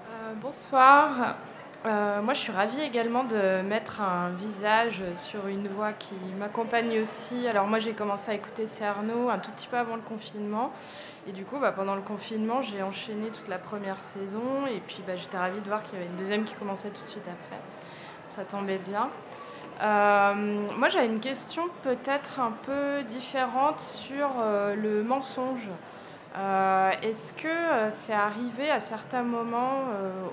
euh, Bonsoir. Euh, moi, je suis ravie également de mettre un visage sur une voix qui m'accompagne aussi. Alors, moi, j'ai commencé à écouter Cerno un tout petit peu avant le confinement. Et du coup, bah, pendant le confinement, j'ai enchaîné toute la première saison. Et puis, bah, j'étais ravie de voir qu'il y avait une deuxième qui commençait tout de suite après. Ça tombait bien. Euh, moi, j'avais une question peut-être un peu différente sur euh, le mensonge. Euh, est-ce que c'est arrivé à certains moments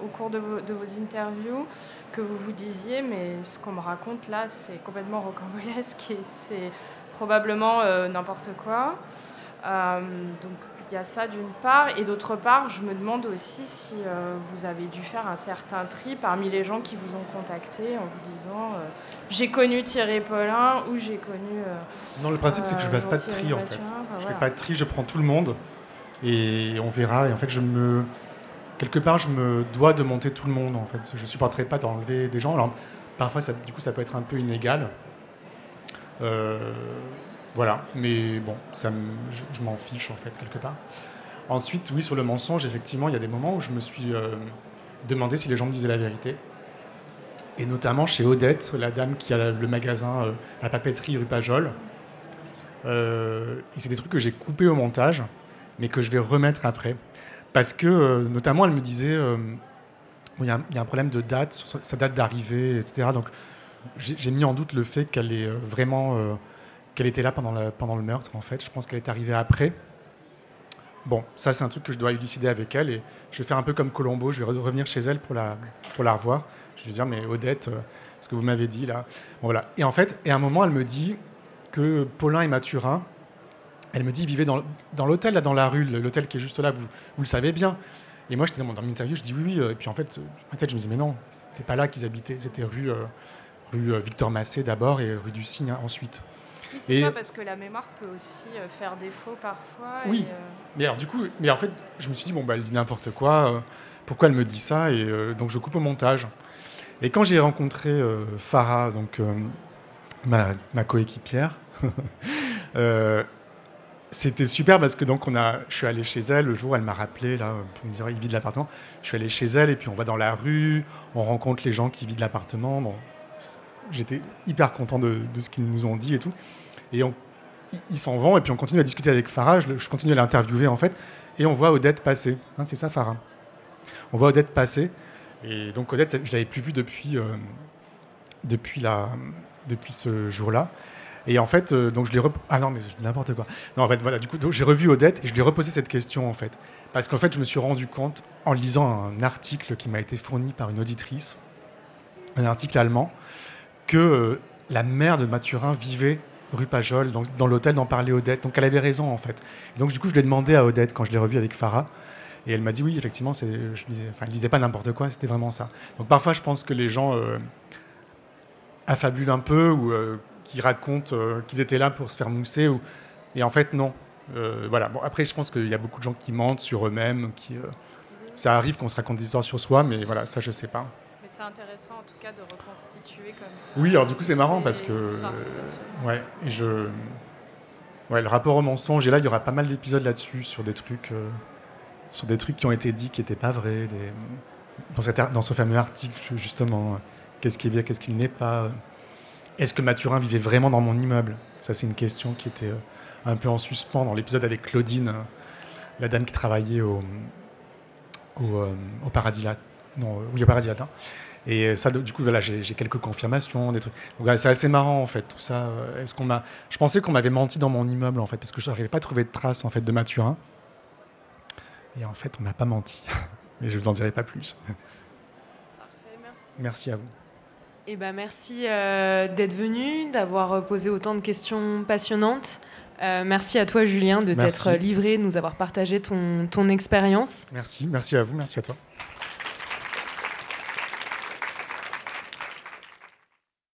au cours de vos, interviews que vous vous disiez, mais ce qu'on me raconte là, c'est complètement rocambolesque et c'est probablement n'importe quoi y a ça d'une part. Et d'autre part, je me demande aussi si vous avez dû faire un certain tri parmi les gens qui vous ont contacté en vous disant j'ai connu Thierry Paulin ou j'ai connu. Euh, non, le principe, c'est que je ne fasse pas de tri en fait. je ne fais pas de tri, je prends tout le monde et on verra. Et en fait, je me. Quelque part, je me dois de monter tout le monde en fait. Je ne supporterai pas d'enlever des gens. Alors, parfois, ça, du coup, ça peut être un peu inégal. Euh, voilà, mais bon, ça je, m'en fiche en fait, quelque part. Ensuite, oui, sur le mensonge, effectivement, il y a des moments où je me suis euh, demandé si les gens me disaient la vérité et notamment chez Odette, la dame qui a le magasin euh, La Papeterie rue Pajol. Euh, et c'est des trucs que j'ai coupés au montage, mais que je vais remettre après. Parce que, notamment, elle me disait, il y, a un problème de date, sa date d'arrivée, etc. Donc, j'ai mis en doute le fait qu'elle est vraiment, qu'elle était là pendant, le meurtre, en fait. Je pense qu'elle est arrivée après. Bon, ça c'est un truc que je dois élucider avec elle et je vais faire un peu comme Colombo, je vais revenir chez elle pour la, revoir. Je vais dire, mais Odette, euh, ce que vous m'avez dit là. voilà. Et en fait, et à un moment, elle me dit que Paulin et Mathurin, elle me dit, ils vivaient dans, l'hôtel, là, dans la rue, l'hôtel qui est juste là, vous, le savez bien. Et moi, j'étais dans mon, interview, je dis oui, oui. Euh, et puis en fait, en tête, je me dis, mais non, c'était pas là qu'ils habitaient, c'était rue, euh, rue Victor Massé d'abord et rue du Cygne hein, ensuite. Oui, c'est ça, parce que la mémoire peut aussi faire défaut parfois. Oui. Mais alors, du coup, mais en fait, je me suis dit, bon, bah, elle dit n'importe quoi, pourquoi elle me dit ça Et donc, je coupe au montage. Et quand j'ai rencontré euh, Farah, donc euh, ma, coéquipière, [LAUGHS] euh, c'était super parce que donc on a, je suis allé chez elle le jour elle m'a rappelé là pour me dire il vit de l'appartement. Je suis allé chez elle et puis on va dans la rue, on rencontre les gens qui vivent de l'appartement. Bon, j'étais hyper content de, ce qu'ils nous ont dit et tout. Et ils s'en vont et puis on continue à discuter avec Farah. Je, continue à l'interviewer en fait et on voit Odette passer. Hein, c'est ça Farah? On voit Odette passer et donc Odette, je l'avais plus vue depuis, euh, depuis ce jour-là. Et en fait, euh, donc je l'ai ah non mais n'importe quoi. Non en fait voilà du coup j'ai revu Odette et je lui ai reposé cette question en fait parce qu'en fait je me suis rendu compte en lisant un article qui m'a été fourni par une auditrice, un article allemand, que euh, la mère de Mathurin vivait rue Pajol, dans, dans l'hôtel dont parlait Odette. Donc elle avait raison en fait. donc du coup je l'ai demandé à Odette quand je l'ai revu avec Farah. Et elle m'a dit oui, effectivement, je disais, enfin, pas n'importe quoi, c'était vraiment ça. Donc parfois, je pense que les gens euh, affabulent un peu ou qui racontent euh, qu'ils étaient là pour se faire mousser. Ou... Et en fait, non. Euh, voilà. Bon, après, je pense qu'il y a beaucoup de gens qui mentent sur eux-mêmes. Qui, euh, ça arrive qu'on se raconte des histoires sur soi, mais voilà, ça, je sais pas. C'est intéressant, en tout cas, de reconstituer comme ça. Oui, alors du coup, c'est marrant parce que. ouais, et je. Ouais, le rapport au mensonge, et là, il y aura pas mal d'épisodes là-dessus, sur des trucs. sur des trucs qui ont été dits qui n'étaient pas vrais. Des... Dans, dans, ce fameux article, justement, qu'est-ce qui est bien, qu'est-ce qui n'est pas. Est-ce que Mathurin vivait vraiment dans mon immeuble? Ça, c'est une question qui était euh, un peu en suspens dans l'épisode avec Claudine, euh, la dame qui travaillait au, au, euh, Paradis Latin. Non, oui, au Paradis Latin. Et ça, du coup, voilà, j'ai quelques confirmations, des trucs. Donc, c'est assez marrant, en fait, tout ça. Est-ce qu'on m'a Je pensais qu'on m'avait menti dans mon immeuble, en fait, parce que je n'arrivais pas à trouver de traces, en fait, de Mathurin. Et en fait, on m'a pas menti. [LAUGHS] Mais je vous en dirai pas plus. Parfait, merci. Merci à vous. Eh ben, merci euh, d'être venu, d'avoir posé autant de questions passionnantes. Euh, merci à toi, Julien, de t'être livré, de nous avoir partagé ton, ton expérience. Merci, merci à vous, merci à toi.